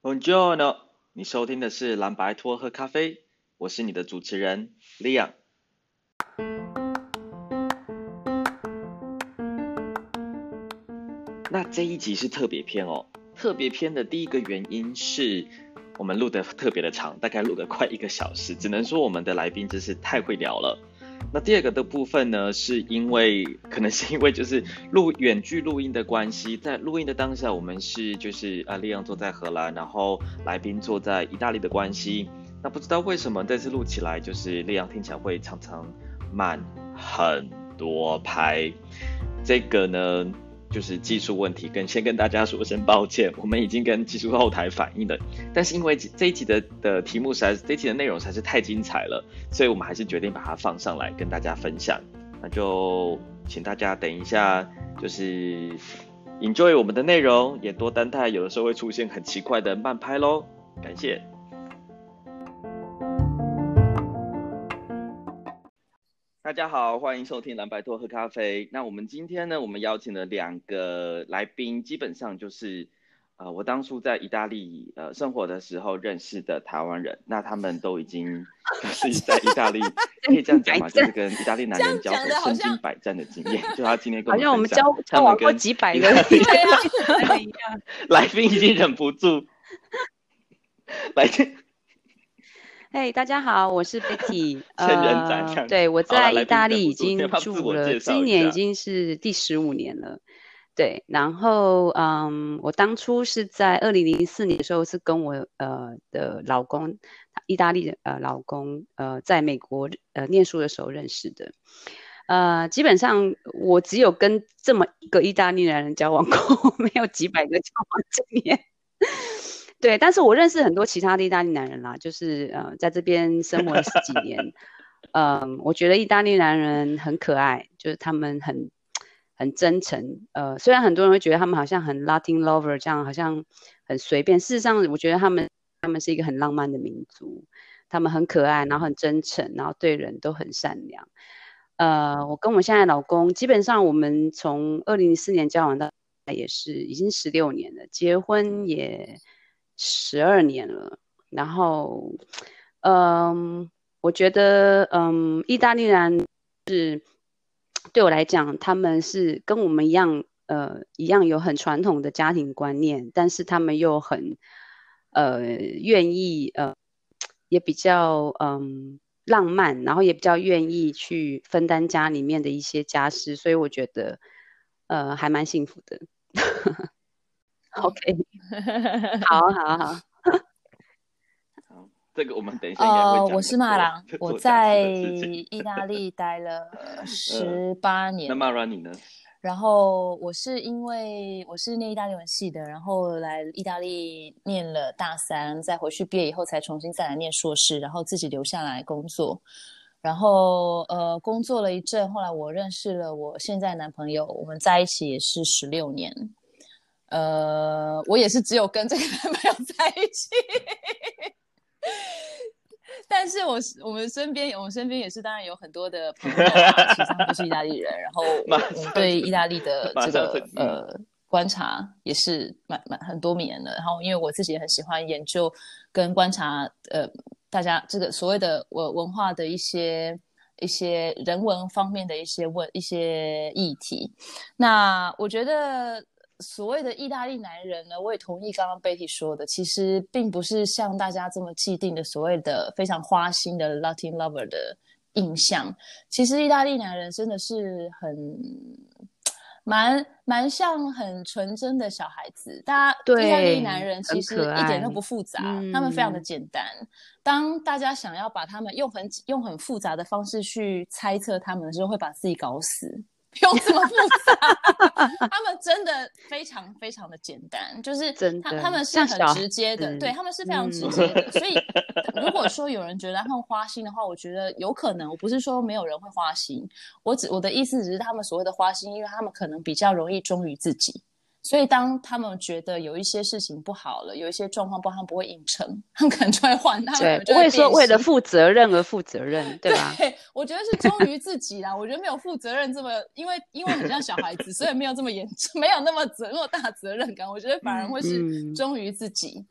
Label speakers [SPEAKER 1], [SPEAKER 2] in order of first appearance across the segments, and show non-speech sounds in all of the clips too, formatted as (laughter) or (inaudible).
[SPEAKER 1] Buongiorno，你收听的是蓝白托喝咖啡，我是你的主持人 Leon。那这一集是特别篇哦，特别篇的第一个原因是我们录的特别的长，大概录了快一个小时，只能说我们的来宾真是太会聊了。那第二个的部分呢，是因为可能是因为就是录远距录音的关系，在录音的当下，我们是就是啊，利昂坐在荷兰，然后来宾坐在意大利的关系。那不知道为什么这次录起来，就是利昂听起来会常常慢很多拍，这个呢。就是技术问题，跟先跟大家说声抱歉，我们已经跟技术后台反映了，但是因为这一集的的题目实在是这一集的内容实在是太精彩了，所以我们还是决定把它放上来跟大家分享。那就请大家等一下，就是 enjoy 我们的内容，也多担待有的时候会出现很奇怪的慢拍喽，感谢。大家好，欢迎收听蓝白托喝咖啡。那我们今天呢，我们邀请了两个来宾，基本上就是，呃，我当初在意大利呃生活的时候认识的台湾人。那他们都已经 (laughs) 是在意大利，(laughs) 可以这样讲嘛？就是跟意大利男人交手身经百战的经验。就他今天跟我们我们交交往过几百个人对啊，(laughs) 来宾已经忍不住来。
[SPEAKER 2] 嘿，hey, 大家好，我是 Betty。(laughs) 呃，对，我在意大利已经住了，今年已经是第十五年了。对，然后嗯，我当初是在二零零四年的时候是跟我呃的老公，意大利的呃老公呃在美国呃念书的时候认识的。呃，基本上我只有跟这么一个意大利男人交往过，(laughs) 没有几百个交往经验。对，但是我认识很多其他的意大利男人啦，就是呃，在这边生活了十几年，(laughs) 嗯、呃，我觉得意大利男人很可爱，就是他们很很真诚，呃，虽然很多人会觉得他们好像很 Latin lover 这样，好像很随便，事实上，我觉得他们他们是一个很浪漫的民族，他们很可爱，然后很真诚，然后对人都很善良。呃，我跟我现在老公，基本上我们从二零零四年交往到也是已经十六年了，结婚也。十二年了，然后，嗯，我觉得，嗯，意大利人是对我来讲，他们是跟我们一样，呃，一样有很传统的家庭观念，但是他们又很，呃，愿意，呃，也比较，嗯，浪漫，然后也比较愿意去分担家里面的一些家事，所以我觉得，呃，还蛮幸福的。(laughs) OK，好好 (laughs) 好，
[SPEAKER 1] 好，这个我们等一下应该会讲。
[SPEAKER 3] 呃，我是马郎，我 (laughs) 在意大利待了 (laughs) 十八年。
[SPEAKER 1] 呃、那马郎你呢？
[SPEAKER 3] 然后我是因为我是念意大利文系的，然后来意大利念了大三，再回去毕业以后才重新再来念硕士，然后自己留下来工作。然后呃，工作了一阵，后来我认识了我现在男朋友，我们在一起也是十六年。呃，我也是只有跟这个男朋友在一起，但是我我们身边我们身边也是当然有很多的朋友啊，其实他们都是意大利人，然后 (laughs) 我们对意大利的这个呃观察也是蛮蛮很多年的。然后因为我自己也很喜欢研究跟观察呃大家这个所谓的文文化的一些一些人文方面的一些问一些议题，那我觉得。所谓的意大利男人呢，我也同意刚刚 Betty 说的，其实并不是像大家这么既定的所谓的非常花心的 Latin lover 的印象。其实意大利男人真的是很蛮蛮像很纯真的小孩子。大家对意大利男人其实一点都不复杂，他们非常的简单。当大家想要把他们用很用很复杂的方式去猜测他们的时候，会把自己搞死。不用这么复杂，(laughs) 他们真的非常非常的简单，就是他他们是很直接的，对，他们是非常直接的。(laughs) 所以如果说有人觉得他们花心的话，我觉得有可能。我不是说没有人会花心，我只我的意思只是他们所谓的花心，因为他们可能比较容易忠于自己。所以，当他们觉得有一些事情不好了，有一些状况不好，他们不会硬撑，他们可能就会换。他们
[SPEAKER 2] 不会说为了负责任而负责任，对吧？
[SPEAKER 3] 对，我觉得是忠于自己啦。我觉得没有负责任这么，因为因为很像小孩子，所以没有这么严重，没有那么责那么大责任感。我觉得反而会是忠于自己。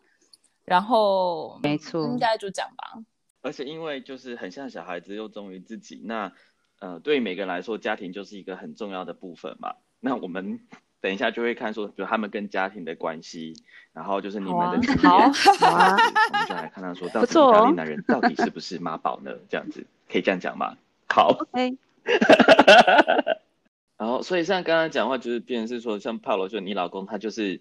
[SPEAKER 3] 然后
[SPEAKER 2] 没错，
[SPEAKER 3] 应该就这样吧。
[SPEAKER 1] 而且因为就是很像小孩子又忠于自己，那呃，对于每个人来说，家庭就是一个很重要的部分嘛。那我们等一下就会看说，比如他们跟家庭的关系，然后就是你们的经验，
[SPEAKER 2] 好啊，好啊，
[SPEAKER 1] 我们就来看他说，到底意大利男人到底是不是妈宝呢？这样子可以这样讲吗？好，OK。(laughs) 然后，所以像刚刚讲话，就是变成是说，像帕罗，就你老公他就是，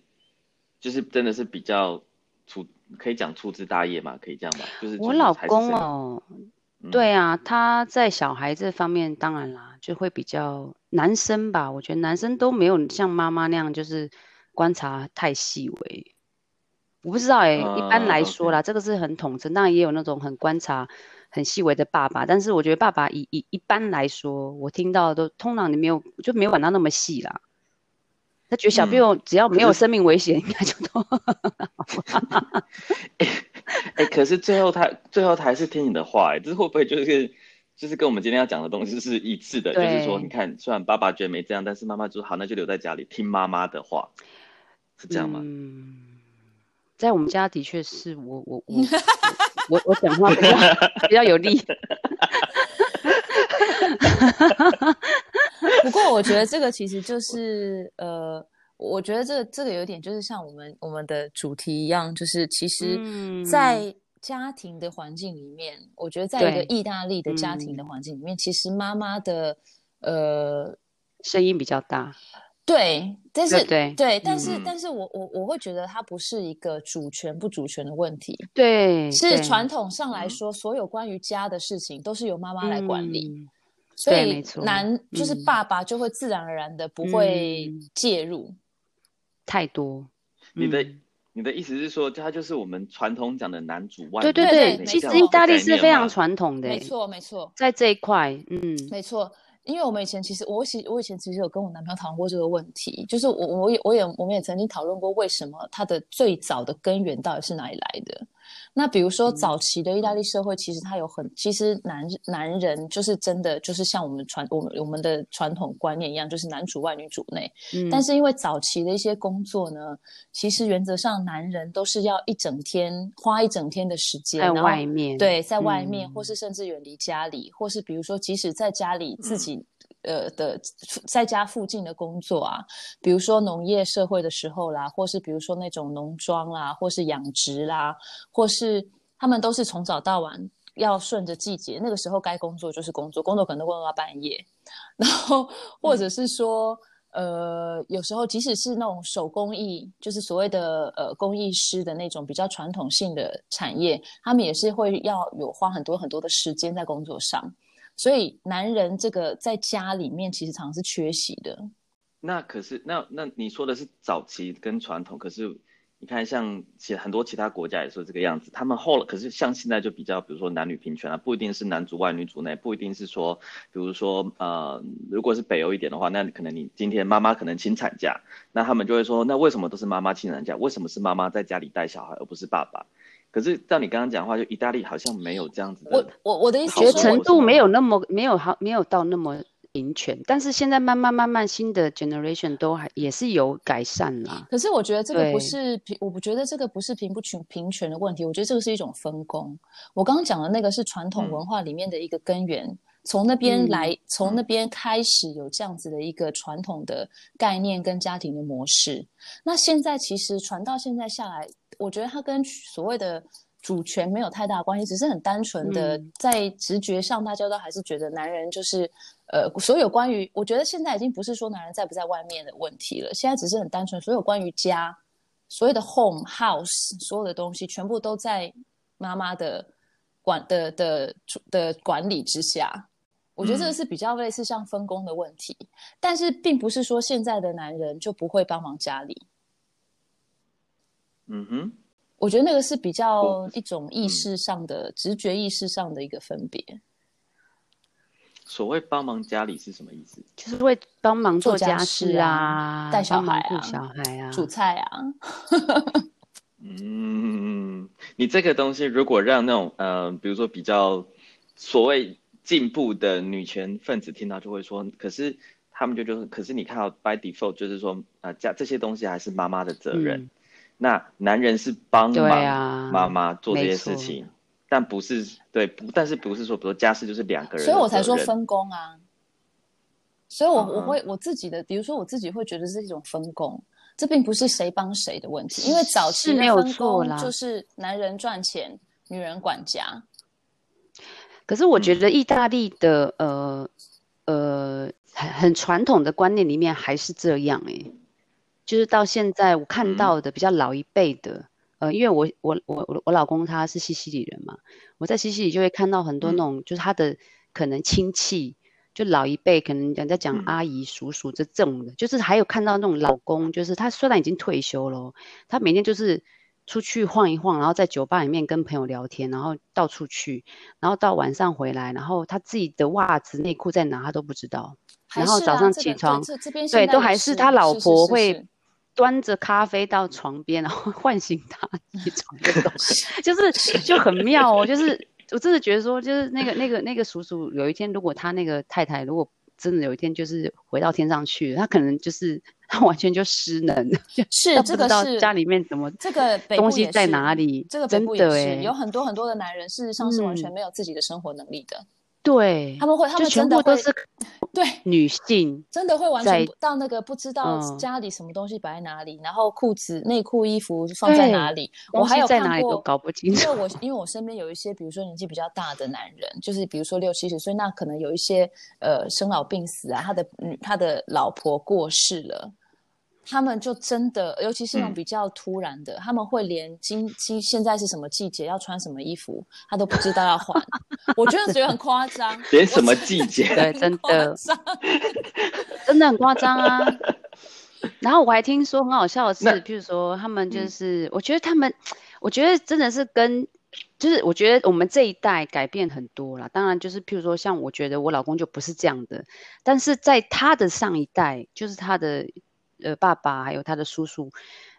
[SPEAKER 1] 就是真的是比较粗，可以讲粗枝大叶嘛，可以这样吧？就是
[SPEAKER 2] 我老公哦，嗯、对啊，他在小孩这方面当然啦，就会比较男生吧。我觉得男生都没有像妈妈那样，就是观察太细微。我不知道哎、一般来说啦.这个是很统称，当然也有那种很观察。很细微的爸爸，但是我觉得爸爸以以一般来说，我听到的都通常你没有就没有管到那么细啦。他觉得小朋友只要没有生命危险，应该就都。(laughs) (laughs)
[SPEAKER 1] 哎、欸，可是最后他最后他还是听你的话、欸，哎，这会不会就是就是跟我们今天要讲的东西是一致的？就是说，你看，虽然爸爸觉得没这样，但是妈妈就说好，那就留在家里听妈妈的话，是这样吗？嗯，
[SPEAKER 2] 在我们家的确是我我我。我我我讲话比较 (laughs) 比较有力，(laughs)
[SPEAKER 3] 不过我觉得这个其实就是呃，我觉得这个这个有点就是像我们我们的主题一样，就是其实，在家庭的环境里面，嗯、我觉得在一个意大利的家庭的环境里面，嗯、其实妈妈的呃
[SPEAKER 2] 声音比较大。
[SPEAKER 3] 对，但是
[SPEAKER 2] 对，
[SPEAKER 3] 对，但是，但是我我我会觉得它不是一个主权不主权的问题。
[SPEAKER 2] 对，
[SPEAKER 3] 是传统上来说，所有关于家的事情都是由妈妈来管理，所以男就是爸爸就会自然而然的不会介入
[SPEAKER 2] 太多。
[SPEAKER 1] 你的你的意思是说，他就是我们传统讲的男主外？
[SPEAKER 2] 对对对，其实意大利是非常传统的，
[SPEAKER 3] 没错没错，
[SPEAKER 2] 在这一块，嗯，
[SPEAKER 3] 没错。因为我们以前其实我其我以前其实有跟我男朋友讨论过这个问题，就是我我也我也我们也曾经讨论过为什么它的最早的根源到底是哪里来的。那比如说早期的意大利社会，其实它有很其实男男人就是真的就是像我们传我们我们的传统观念一样，就是男主外女主内。嗯。但是因为早期的一些工作呢，其实原则上男人都是要一整天花一整天的时间
[SPEAKER 2] 在外面，
[SPEAKER 3] 对，在外面，嗯、或是甚至远离家里，或是比如说即使在家里自己。嗯呃的在家附近的工作啊，比如说农业社会的时候啦，或是比如说那种农庄啦，或是养殖啦，或是他们都是从早到晚要顺着季节，那个时候该工作就是工作，工作可能都工作到半夜，(laughs) 然后或者是说，嗯、呃，有时候即使是那种手工艺，就是所谓的呃工艺师的那种比较传统性的产业，他们也是会要有花很多很多的时间在工作上。所以男人这个在家里面其实常常是缺席的。
[SPEAKER 1] 那可是那那你说的是早期跟传统，可是你看像其很多其他国家也是这个样子。他们后来可是像现在就比较，比如说男女平权啊，不一定是男主外女主内，不一定是说，比如说呃，如果是北欧一点的话，那可能你今天妈妈可能请产假，那他们就会说，那为什么都是妈妈请产假？为什么是妈妈在家里带小孩，而不是爸爸？可是照你刚刚讲的话，就意大利好像没有这样子的。
[SPEAKER 3] 我我我的意思，
[SPEAKER 2] 觉得程度没有那么没有好没有到那么平权，但是现在慢慢慢慢新的 generation 都还也是有改善啦。
[SPEAKER 3] 可是我觉得这个不是平，我不觉得这个不是平不平平权的问题，我觉得这个是一种分工。我刚刚讲的那个是传统文化里面的一个根源，嗯、从那边来，从那边开始有这样子的一个传统的概念跟家庭的模式。那现在其实传到现在下来。我觉得它跟所谓的主权没有太大关系，只是很单纯的在直觉上，大家都还是觉得男人就是，呃，所有关于，我觉得现在已经不是说男人在不在外面的问题了，现在只是很单纯，所有关于家，所有的 home house，所有的东西全部都在妈妈的管的的的管理之下。我觉得这个是比较类似像分工的问题，嗯、但是并不是说现在的男人就不会帮忙家里。
[SPEAKER 1] 嗯哼，
[SPEAKER 3] 我觉得那个是比较一种意识上的、嗯、直觉意识上的一个分别。
[SPEAKER 1] 所谓帮忙家里是什么意思？
[SPEAKER 2] 就是会帮忙做家事啊，
[SPEAKER 3] 带小孩啊，
[SPEAKER 2] 小孩啊，
[SPEAKER 3] 煮菜啊。(laughs)
[SPEAKER 1] 嗯，你这个东西如果让那种呃，比如说比较所谓进步的女权分子听到，就会说，可是他们就就是，可是你看到 by default 就是说啊，家、呃、这些东西还是妈妈的责任。嗯那男人是帮忙妈妈做这些事情，啊、但不是对，不，但是不是说，比如说家事就是两个人，
[SPEAKER 3] 所以我才说分工啊。所以我，我我会我自己的，比如说我自己会觉得是一种分工，这并不是谁帮谁的问题，因为早期没有错啦。就是男人赚钱，女人管家。
[SPEAKER 2] 可是我觉得意大利的、嗯、呃呃很很传统的观念里面还是这样哎、欸，就是到现在我看到的比较老一辈的，嗯、呃，因为我我我我老公他是西西里人嘛，我在西西里就会看到很多那种、嗯、就是他的可能亲戚，就老一辈可能讲在讲阿姨、嗯、叔叔这种的，就是还有看到那种老公，就是他虽然已经退休了，他每天就是。出去晃一晃，然后在酒吧里面跟朋友聊天，然后到处去，然后到晚上回来，然后他自己的袜子内裤在哪他都不知道，
[SPEAKER 3] 啊、
[SPEAKER 2] 然后早上起床，对，都还是他老婆会端着咖啡到床边，然后 (laughs) 唤醒他起床的东西，(laughs) 就是就很妙哦，就是我真的觉得说，就是那个那个那个叔叔，有一天如果他那个太太如果真的有一天就是回到天上去，他可能就是。他完全就失能，(laughs)
[SPEAKER 3] 是这个是
[SPEAKER 2] 家里面怎么
[SPEAKER 3] 这个
[SPEAKER 2] 东西在哪里？
[SPEAKER 3] 这个北部也是有很多很多的男人，事实上是完全没有自己的生活能力的。
[SPEAKER 2] 对，
[SPEAKER 3] 他们会，他们真的会是对
[SPEAKER 2] 女性
[SPEAKER 3] 真的会完全到那个不知道家里什么东西摆在哪里，然后裤子、内裤、衣服放在哪里，我还有在哪里都搞不清楚。因为我因为我身边有一些，比如说年纪比较大的男人，就是比如说六七十岁，那可能有一些呃生老病死啊，他的女他的老婆过世了。他们就真的，尤其是那种比较突然的，嗯、他们会连今今现在是什么季节，要穿什么衣服，他都不知道要换。我真的觉得很夸张。(laughs)
[SPEAKER 1] 连什么季节？
[SPEAKER 2] 对，真的，(laughs) 真的很夸张啊。然后我还听说很好笑的是，譬如说他们就是，嗯、我觉得他们，我觉得真的是跟，就是我觉得我们这一代改变很多了。当然就是譬如说，像我觉得我老公就不是这样的，但是在他的上一代，就是他的。呃，爸爸还有他的叔叔，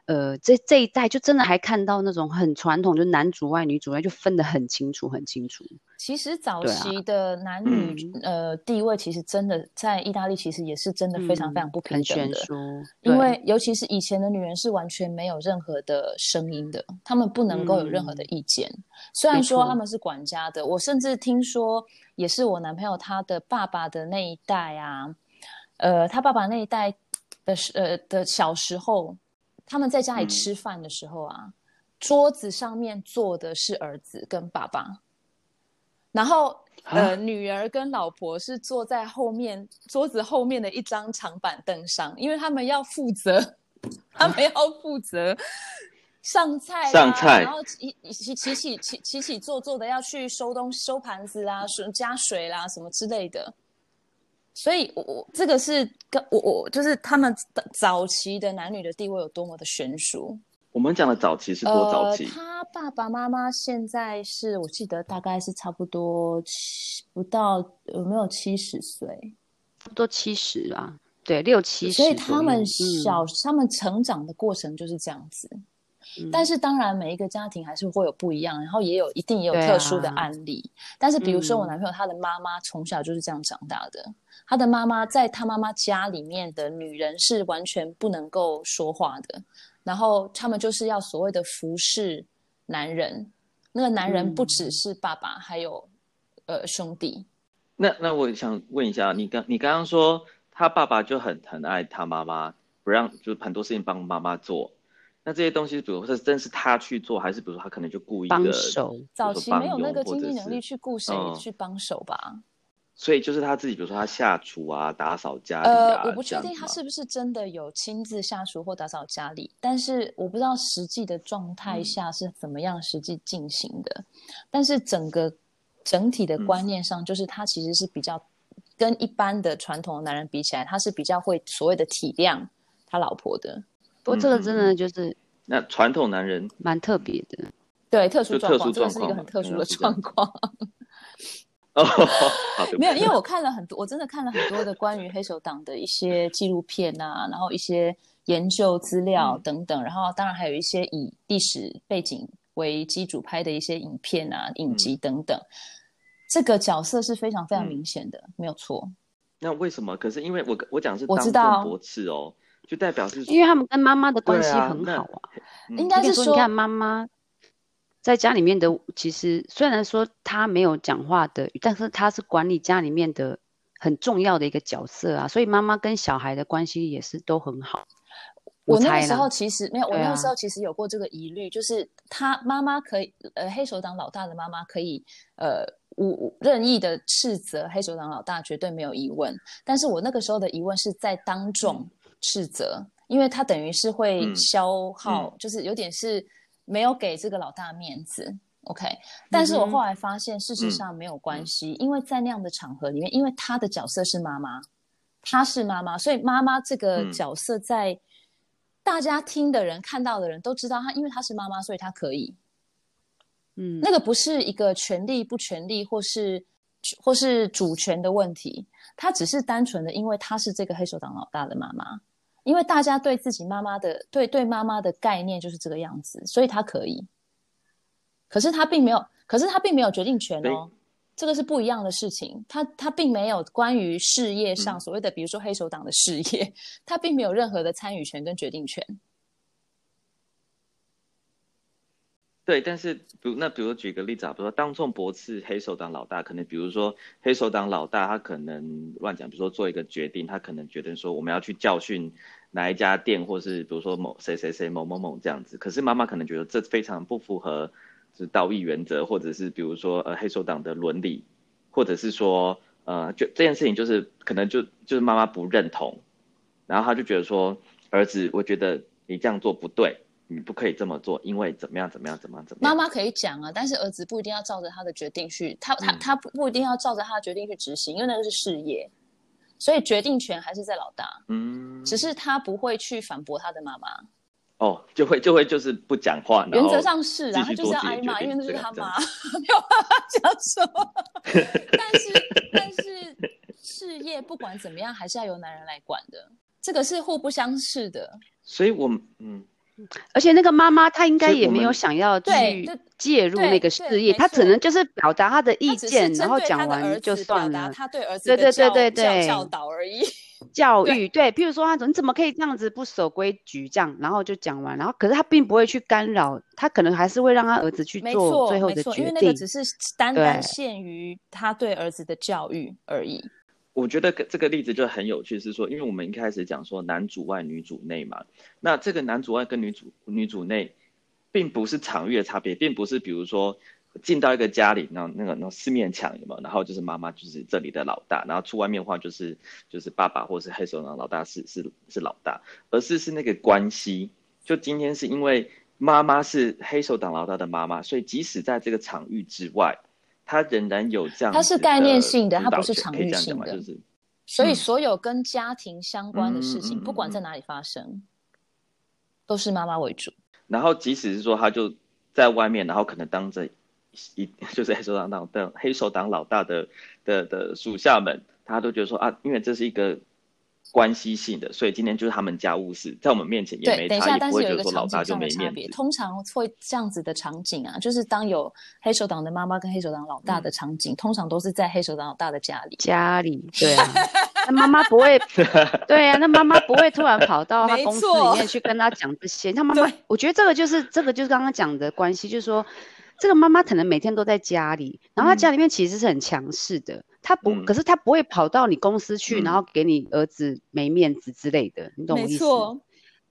[SPEAKER 2] 呃，这这一代就真的还看到那种很传统，就男主外女主外就分得很清楚，很清楚。
[SPEAKER 3] 其实早期的男女、啊、呃地位，其实真的在意大利其实也是真的非常非常不平等的。嗯、因为尤其是以前的女人是完全没有任何的声音的，她们不能够有任何的意见。嗯、虽然说他们是管家的，我甚至听说也是我男朋友他的爸爸的那一代啊，呃，他爸爸那一代。的时呃的小时候，他们在家里吃饭的时候啊，嗯、桌子上面坐的是儿子跟爸爸，然后呃女儿跟老婆是坐在后面桌子后面的一张长板凳上，因为他们要负责，他们要负责上菜、啊、
[SPEAKER 1] 上菜，
[SPEAKER 3] 然后一起起起起起起坐坐的要去收东西收盘子啊，水加水啦什么之类的。所以我，我这个是跟我我就是他们早期的男女的地位有多么的悬殊。
[SPEAKER 1] 我们讲的早期是多早期？呃、
[SPEAKER 3] 他爸爸妈妈现在是我记得大概是差不多七不到有没有七十岁？
[SPEAKER 2] 差不多七十啊，对，六七十。
[SPEAKER 3] 所以他们小、嗯、他们成长的过程就是这样子。但是当然，每一个家庭还是会有不一样，然后也有一定也有特殊的案例。啊、但是比如说我男朋友他的妈妈从小就是这样长大的，嗯、他的妈妈在他妈妈家里面的女人是完全不能够说话的，然后他们就是要所谓的服侍男人，那个男人不只是爸爸，嗯、还有呃兄弟。
[SPEAKER 1] 那那我想问一下，你刚你刚刚说他爸爸就很很爱他妈妈，不让就是很多事情帮妈妈做。那这些东西，比如说是真是他去做，还是比如说他可能就故意的
[SPEAKER 2] 帮手？
[SPEAKER 3] 早期没有那个经济能力去雇谁去帮手吧、嗯？
[SPEAKER 1] 所以就是他自己，比如说他下厨啊、打扫家里啊。
[SPEAKER 3] 呃，我不确定他是不是真的有亲自下厨或打扫家里，但是我不知道实际的状态下是怎么样实际进行的。嗯、但是整个整体的观念上，就是他其实是比较跟一般的传统的男人比起来，他是比较会所谓的体谅他老婆的。
[SPEAKER 2] 不过这个真的就是，
[SPEAKER 1] 那传统男人
[SPEAKER 2] 蛮特别的，
[SPEAKER 3] 对特殊状况，这个是一个很特殊的状况。哦，(laughs) 没有，因为我看了很多，我真的看了很多的关于黑手党的一些纪录片啊，然后一些研究资料等等，然后当然还有一些以历史背景为基础拍的一些影片啊、影集等等。这个角色是非常非常明显的，没有错。
[SPEAKER 1] 那为什么？可是因为我我讲是当众驳斥哦。就代表是
[SPEAKER 2] 因为他们跟妈妈的关系很好啊。
[SPEAKER 3] 啊应该是说，
[SPEAKER 2] 你看妈妈在家里面的，其实虽然说她没有讲话的，但是她是管理家里面的很重要的一个角色啊。所以妈妈跟小孩的关系也是都很好。
[SPEAKER 3] 我那个时候其实没有，我那个时候其实有过这个疑虑，啊、就是他妈妈可以，呃，黑手党老大的妈妈可以，呃，无任意的斥责黑手党老大，绝对没有疑问。但是我那个时候的疑问是在当众斥责，嗯、因为他等于是会消耗，嗯、就是有点是没有给这个老大面子。嗯、OK，但是我后来发现，事实上没有关系，嗯、因为在那样的场合里面，因为他的角色是妈妈，他是妈妈，所以妈妈这个角色在。嗯大家听的人、看到的人都知道，他因为他是妈妈，所以他可以。嗯，那个不是一个权利不权利，或是或是主权的问题，他只是单纯的因为他是这个黑手党老大的妈妈，因为大家对自己妈妈的对对妈妈的概念就是这个样子，所以他可以。可是他并没有，可是他并没有决定权哦。这个是不一样的事情，他他并没有关于事业上所谓的，比如说黑手党的事业，他并没有任何的参与权跟决定权。
[SPEAKER 1] 对，但是比如那比如举个例子啊，比如说当众驳斥黑手党老大，可能比如说黑手党老大他可能乱讲，比如说做一个决定，他可能觉得说我们要去教训哪一家店，或是比如说某谁谁谁某某某这样子，可是妈妈可能觉得这非常不符合就。是道义原则，或者是比如说呃黑手党的伦理，或者是说呃就这件事情就是可能就就是妈妈不认同，然后他就觉得说儿子，我觉得你这样做不对，你不可以这么做，因为怎么样怎么样怎么样怎么样。
[SPEAKER 3] 妈妈可以讲啊，但是儿子不一定要照着他的决定去，他他他不不一定要照着他的决定去执行，因为那个是事业，所以决定权还是在老大，嗯，只是他不会去反驳他的妈妈。
[SPEAKER 1] 哦，就会就会就是不讲话，
[SPEAKER 3] 原则上是啊，他就是要挨骂，因为那是他妈，(laughs) 没有办法讲什么。但是但是事业不管怎么样，还是要由男人来管的，这个是互不相斥的。
[SPEAKER 1] 所以我们嗯，
[SPEAKER 2] 而且那个妈妈她应该也没有想要去介入那个事业，他只能就是表达他的意见，然后讲完就算了。
[SPEAKER 3] 他对儿子对对对对对教导而已。
[SPEAKER 2] 教 (laughs) 育对，比如说他怎你怎么可以这样子不守规矩这样，然后就讲完，然后可是他并不会去干扰，他可能还是会让他儿子去做最后的决定，
[SPEAKER 3] 因为那个只是单单限于他对儿子的教育而已。
[SPEAKER 1] 我觉得这个例子就很有趣，是说，因为我们一开始讲说男主外女主内嘛，那这个男主外跟女主女主内，并不是场域的差别，并不是比如说。进到一个家里，那那个那四面墙有没有？然后就是妈妈就是这里的老大，然后出外面的话就是就是爸爸或是黑手党老大是是是老大，而是是那个关系。就今天是因为妈妈是黑手党老大的妈妈，所以即使在这个场域之外，他仍然有这样。
[SPEAKER 3] 它是概念性的，它不是场域性的。就是，所以所有跟家庭相关的事情，嗯、不管在哪里发生，都是妈妈为主。
[SPEAKER 1] 然后即使是说他就在外面，然后可能当着。一 (laughs) 就是黑手党党的黑手党老大的的的属下们，他都觉得说啊，因为这是一个关系性的，所以今天就是他们家务事，在我们面前也没差，
[SPEAKER 3] 等一下，但是有
[SPEAKER 1] 一个场景上的
[SPEAKER 3] 差别，通常会这样子的场景啊，就是当有黑手党的妈妈跟黑手党老大的场景，嗯、通常都是在黑手党老大的家里。
[SPEAKER 2] 家里，对啊，(laughs) 那妈妈不会，(laughs) 对啊，那妈妈不会突然跑到他公司里面去跟他讲这些。他妈妈，我觉得这个就是这个就是刚刚讲的关系，就是说。这个妈妈可能每天都在家里，然后她家里面其实是很强势的，她不，可是她不会跑到你公司去，然后给你儿子没面子之类的，你懂我意思？没错，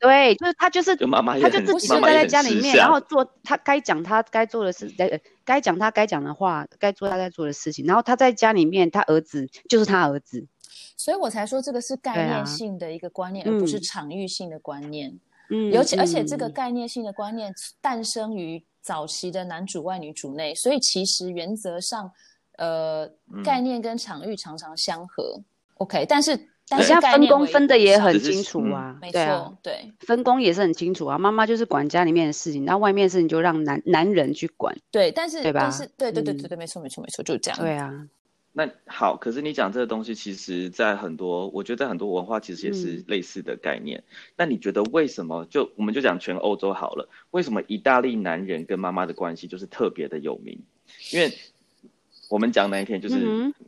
[SPEAKER 2] 对，就是他就是，他就自己就待在家里面，然后做他该讲他该做的事，该该讲他该讲的话，该做他该做的事情，然后他在家里面，他儿子就是他儿子，
[SPEAKER 3] 所以我才说这个是概念性的一个观念，而不是场域性的观念。嗯，尤其而且这个概念性的观念诞生于。早期的男主外女主内，所以其实原则上，呃，概念跟场域常常相合。嗯、OK，但是但是
[SPEAKER 2] 分工分的也很清楚啊，
[SPEAKER 3] 没错，对，
[SPEAKER 2] 分工也是很清楚啊。妈妈就是管家里面的事情，然后外面的事情就让男男人去管。
[SPEAKER 3] 对，但是
[SPEAKER 2] 对吧？
[SPEAKER 3] 但是对对对对对，没错没错没错，就是这样。
[SPEAKER 2] 对啊。
[SPEAKER 1] 那好，可是你讲这个东西，其实，在很多，我觉得在很多文化其实也是类似的概念。嗯、那你觉得为什么？就我们就讲全欧洲好了，为什么意大利男人跟妈妈的关系就是特别的有名？因为我们讲那一天就是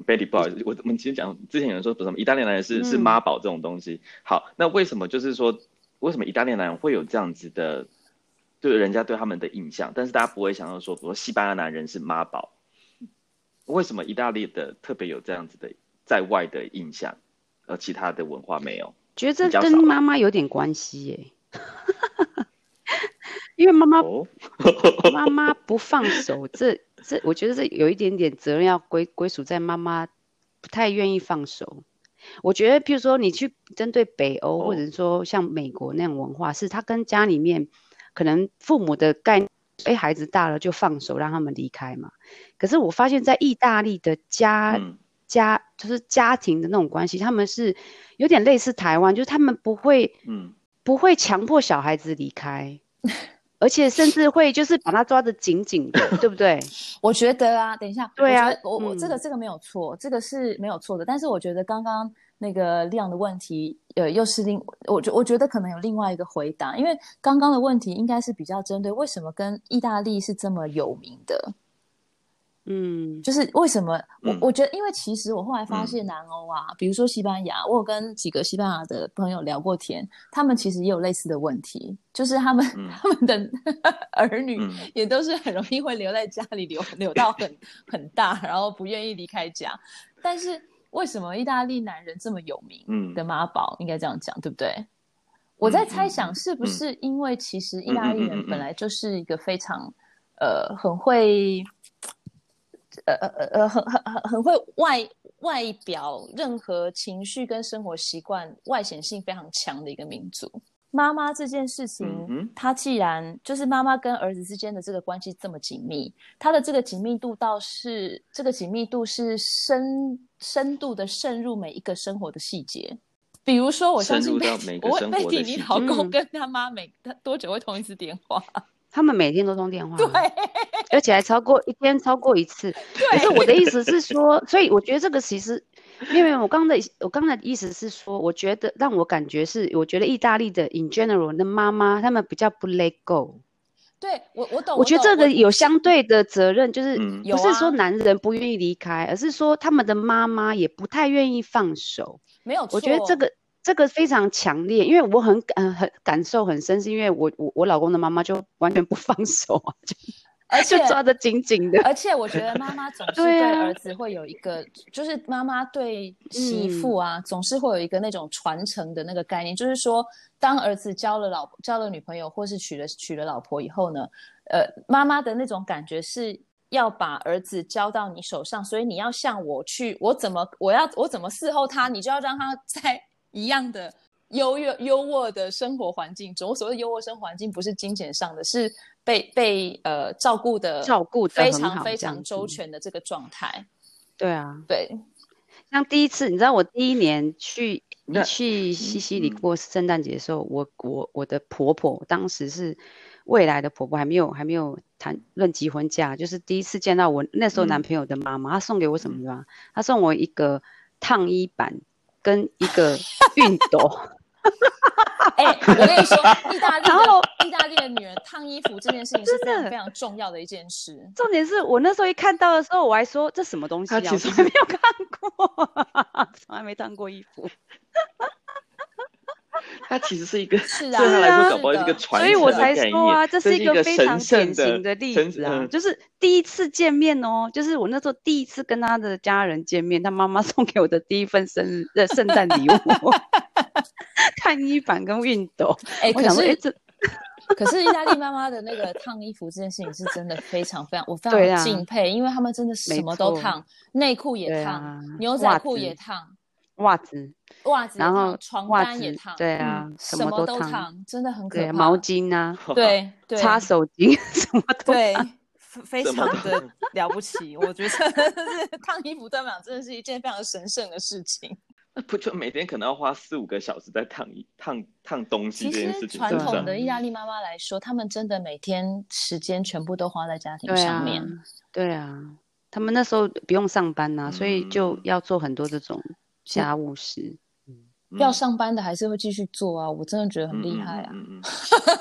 [SPEAKER 1] Betty，、嗯、不好意思，我我们其实讲之前有人说什么意大利男人是、嗯、是妈宝这种东西。好，那为什么就是说为什么意大利男人会有这样子的对人家对他们的印象，但是大家不会想到说，比如说西班牙男人是妈宝，为什么意大利的特别有这样子的在外的印象，而其他的文化没有？
[SPEAKER 2] 觉得这跟妈妈有点关系耶。(laughs) 因为妈妈 (laughs) 妈妈不放手，这这我觉得这有一点点责任要归归属在妈妈，不太愿意放手。我觉得，譬如说你去针对北欧，或者说像美国那样文化，是他跟家里面可能父母的概念，哎，孩子大了就放手让他们离开嘛。可是我发现，在意大利的家家就是家庭的那种关系，他们是有点类似台湾，就是他们不会嗯不会强迫小孩子离开。而且甚至会就是把他抓得紧紧的，(laughs) 对不对？(laughs)
[SPEAKER 3] 我觉得啊，等一下，
[SPEAKER 2] 对啊，
[SPEAKER 3] 我我、嗯、这个这个没有错，这个是没有错的。但是我觉得刚刚那个量的问题，呃，又是另我觉我觉得可能有另外一个回答，因为刚刚的问题应该是比较针对为什么跟意大利是这么有名的。嗯，就是为什么我我觉得，因为其实我后来发现南欧啊，比如说西班牙，我有跟几个西班牙的朋友聊过天，他们其实也有类似的问题，就是他们 (laughs) 他们的 (laughs) 儿女也都是很容易会留在家里留留到很很大，然后不愿意离开家。但是为什么意大利男人这么有名的妈宝，应该这样讲对不对？我在猜想是不是因为其实意大利人本来就是一个非常呃很会。呃呃呃呃，很很很很会外外表任何情绪跟生活习惯，外显性非常强的一个民族。妈妈这件事情，她既然就是妈妈跟儿子之间的这个关系这么紧密，她的这个紧密度倒是这个紧密度是深深度的渗入每一个生活的细节。比如说，我相信贝蒂，你老公跟他妈每他多久会通一次电话？(laughs)
[SPEAKER 2] 他们每天都通电话，
[SPEAKER 3] 对，
[SPEAKER 2] 而且还超过一天超过一次。可是我的意思是说，(laughs) 所以我觉得这个其实，因为我刚刚的我刚才的意思是说，我觉得让我感觉是，我觉得意大利的 in general 的妈妈，他们比较不 let go。
[SPEAKER 3] 对我我懂，
[SPEAKER 2] 我觉得这个有相对的责任，就是不是说男人不愿意离开，而是说他们的妈妈也不太愿意放手。
[SPEAKER 3] 没有错，
[SPEAKER 2] 我觉得这个。这个非常强烈，因为我很感很感受很深，是因为我我我老公的妈妈就完全不放手啊，就而且抓得紧紧的。
[SPEAKER 3] 而且我觉得妈妈总是 (laughs) 对儿子会有一个，啊、就是妈妈对媳妇啊，嗯、总是会有一个那种传承的那个概念，就是说，当儿子交了老、交了女朋友，或是娶了娶了老婆以后呢，呃，妈妈的那种感觉是要把儿子交到你手上，所以你要像我去，我怎么我要我怎么伺候他，你就要让他 (laughs) 在。一样的优越优渥的生活环境，所谓的优渥生活环境，不是金钱上的，是被被呃照顾的
[SPEAKER 2] 照顾
[SPEAKER 3] 非常非常周全的这个状态。
[SPEAKER 2] 对啊，
[SPEAKER 3] 对。
[SPEAKER 2] 像第一次，你知道我第一年去去西西里过圣诞节的时候，我我我的婆婆当时是未来的婆婆，还没有还没有谈论结婚嫁，就是第一次见到我那时候男朋友的妈妈，她送给我什么吗？她送我一个烫衣板。跟一个熨斗，(laughs)
[SPEAKER 3] 哎、欸，我跟你说，意大利然后意大利的女人烫衣服这件事情是非常非常重要的一件事。
[SPEAKER 2] 重点是我那时候一看到的时候，我还说这什么东西啊？其实还没有看过，从来没烫过衣服。
[SPEAKER 1] 它其实是一个，(laughs)
[SPEAKER 3] 是啊，
[SPEAKER 1] 对他来说搞不好是一个传承的概念，所以
[SPEAKER 2] 我才说啊，这是一个非常典型的例子啊，就是第一次见面哦，就是我那时候第一次跟他的家人见面，他妈妈送给我的第一份生日的圣诞礼物，烫衣板跟熨斗。
[SPEAKER 3] 哎、欸，可是这，(laughs) 可是意大利妈妈的那个烫衣服这件事情是真的非常非常，我非常敬佩，啊、因为他们真的什么都烫，内裤也烫，啊、牛仔裤也烫。
[SPEAKER 2] 袜子，
[SPEAKER 3] 袜子，
[SPEAKER 2] 然后
[SPEAKER 3] 床单也烫，
[SPEAKER 2] 对啊，什么都烫，
[SPEAKER 3] 真的很可怕。
[SPEAKER 2] 毛巾啊，(laughs)
[SPEAKER 3] 对对，
[SPEAKER 2] 擦手巾 (laughs) 什么都
[SPEAKER 3] 对，非常的了不起。我觉得烫衣服对我来讲真的是一件非常神圣的事情。
[SPEAKER 1] 那 (laughs) 不就每天可能要花四五个小时在烫一烫烫东西这件事情？
[SPEAKER 3] 其实传统的意大利妈妈来说，他们真的每天时间全部都花在家庭上面。
[SPEAKER 2] 对啊，他们那时候不用上班呐，所以就要做很多这种。家务事，
[SPEAKER 3] 要上班的还是会继续做啊，我真的觉得很厉害啊，
[SPEAKER 1] 嗯嗯嗯、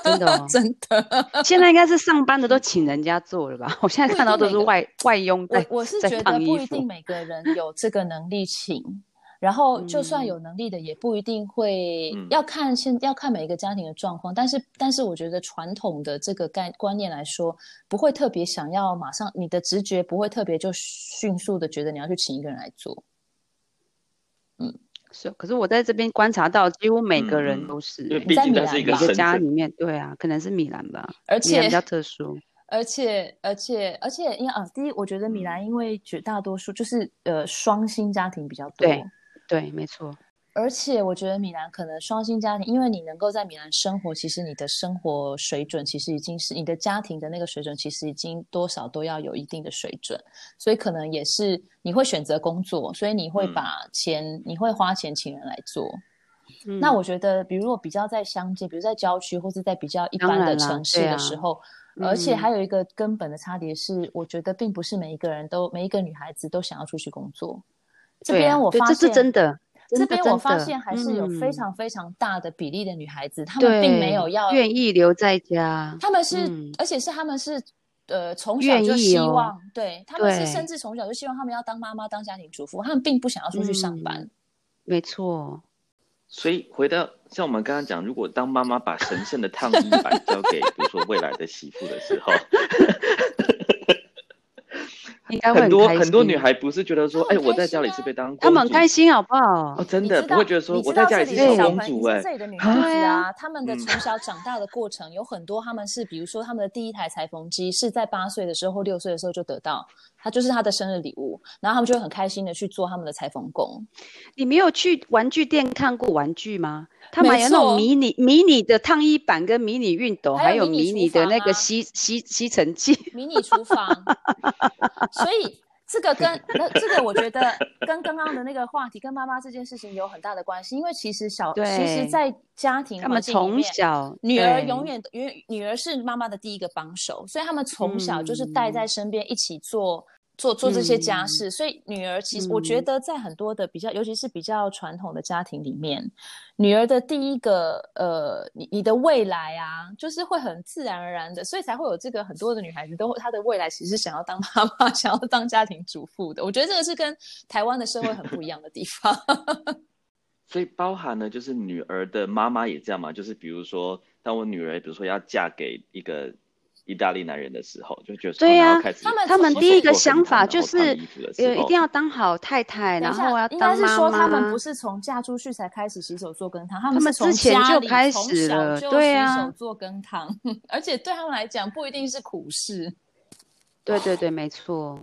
[SPEAKER 1] (laughs)
[SPEAKER 2] 真的、哦、(laughs)
[SPEAKER 3] 真的。
[SPEAKER 2] 现在应该是上班的都请人家做了吧？我现在看到都是外外佣在
[SPEAKER 3] 我我是觉得不一定每个人有这个能力请。然后，就算有能力的，也不一定会、嗯、要看现要看每一个家庭的状况。但是，但是我觉得传统的这个概观念来说，不会特别想要马上，你的直觉不会特别就迅速的觉得你要去请一个人来做。
[SPEAKER 2] 嗯，是。可是我在这边观察到，几乎每个人都是。
[SPEAKER 1] 因为毕竟它是一个
[SPEAKER 2] 家里面，对啊，可能是米兰吧，
[SPEAKER 3] 而且
[SPEAKER 2] 比较特殊。(laughs)
[SPEAKER 3] 而且，而且，而且，因为啊，第一，我觉得米兰因为绝大多数就是呃双薪家庭比较多。
[SPEAKER 2] 对。对，没错。
[SPEAKER 3] 而且我觉得米兰可能双薪家庭，因为你能够在米兰生活，其实你的生活水准其实已经是你的家庭的那个水准，其实已经多少都要有一定的水准，所以可能也是你会选择工作，所以你会把钱，嗯、你会花钱请人来做。嗯、那我觉得，比如说比较在乡间，比如在郊区，或是在比较一般的城市的时候，啊、而且还有一个根本的差别是，我觉得并不是每一个人都每一个女孩子都想要出去工作。这边我发现，
[SPEAKER 2] 这是真的。
[SPEAKER 3] 这边我发现还是有非常非常大的比例的女孩子，她们并没有要
[SPEAKER 2] 愿意留在家。
[SPEAKER 3] 她们是，而且是她们是，呃，从小就希望，对，她们是甚至从小就希望她们要当妈妈、当家庭主妇，她们并不想要出去上班。
[SPEAKER 2] 没错。
[SPEAKER 1] 所以回到像我们刚刚讲，如果当妈妈把神圣的烫衣板交给，比如说未来的媳妇的时候。
[SPEAKER 2] 应该会很，
[SPEAKER 1] 很多很多女孩不是觉得说，哎、欸，我在家里是被当公主，
[SPEAKER 2] 他们开心好不好？
[SPEAKER 1] 哦，真的不会觉得说我在家里是小公主哎。
[SPEAKER 3] 这里的女孩子啊，她们的从小长大的过程有很多，他们是比如说他们的第一台裁缝机是在八岁的时候或六岁的时候就得到，她就是他的生日礼物，然后他们就会很开心的去做他们的裁缝工。
[SPEAKER 2] 你没有去玩具店看过玩具吗？他买有那种迷你迷你的烫衣板跟迷你熨斗，还有迷你的那个吸吸吸尘器，
[SPEAKER 3] 迷你厨房。所以这个跟那这个，我觉得跟刚刚的那个话题，跟妈妈这件事情有很大的关系。因为其实小，其实，在家庭环境里面，从小女儿永远女女儿是妈妈的第一个帮手，所以他们从小就是带在身边一起做。做做这些家事，嗯、所以女儿其实我觉得在很多的比较，嗯、尤其是比较传统的家庭里面，女儿的第一个呃，你你的未来啊，就是会很自然而然的，所以才会有这个很多的女孩子都她的未来其实是想要当妈妈，(laughs) 想要当家庭主妇的。我觉得这个是跟台湾的社会很不一样的地方。(laughs)
[SPEAKER 1] 所以包含呢就是女儿的妈妈也这样嘛，就是比如说当我女儿比如说要嫁给一个。意大利男人的时候就觉得对呀，
[SPEAKER 2] 他们他们第一个想法就是呃一定要当好太太，然后要当妈妈。应该是说
[SPEAKER 3] 他们不是从嫁出去才开始洗手做羹汤，他
[SPEAKER 2] 们之前就开始了，对呀，
[SPEAKER 3] 洗手做羹汤，(laughs) 而且对他们来讲不一定是苦事。
[SPEAKER 2] 对对对，没错。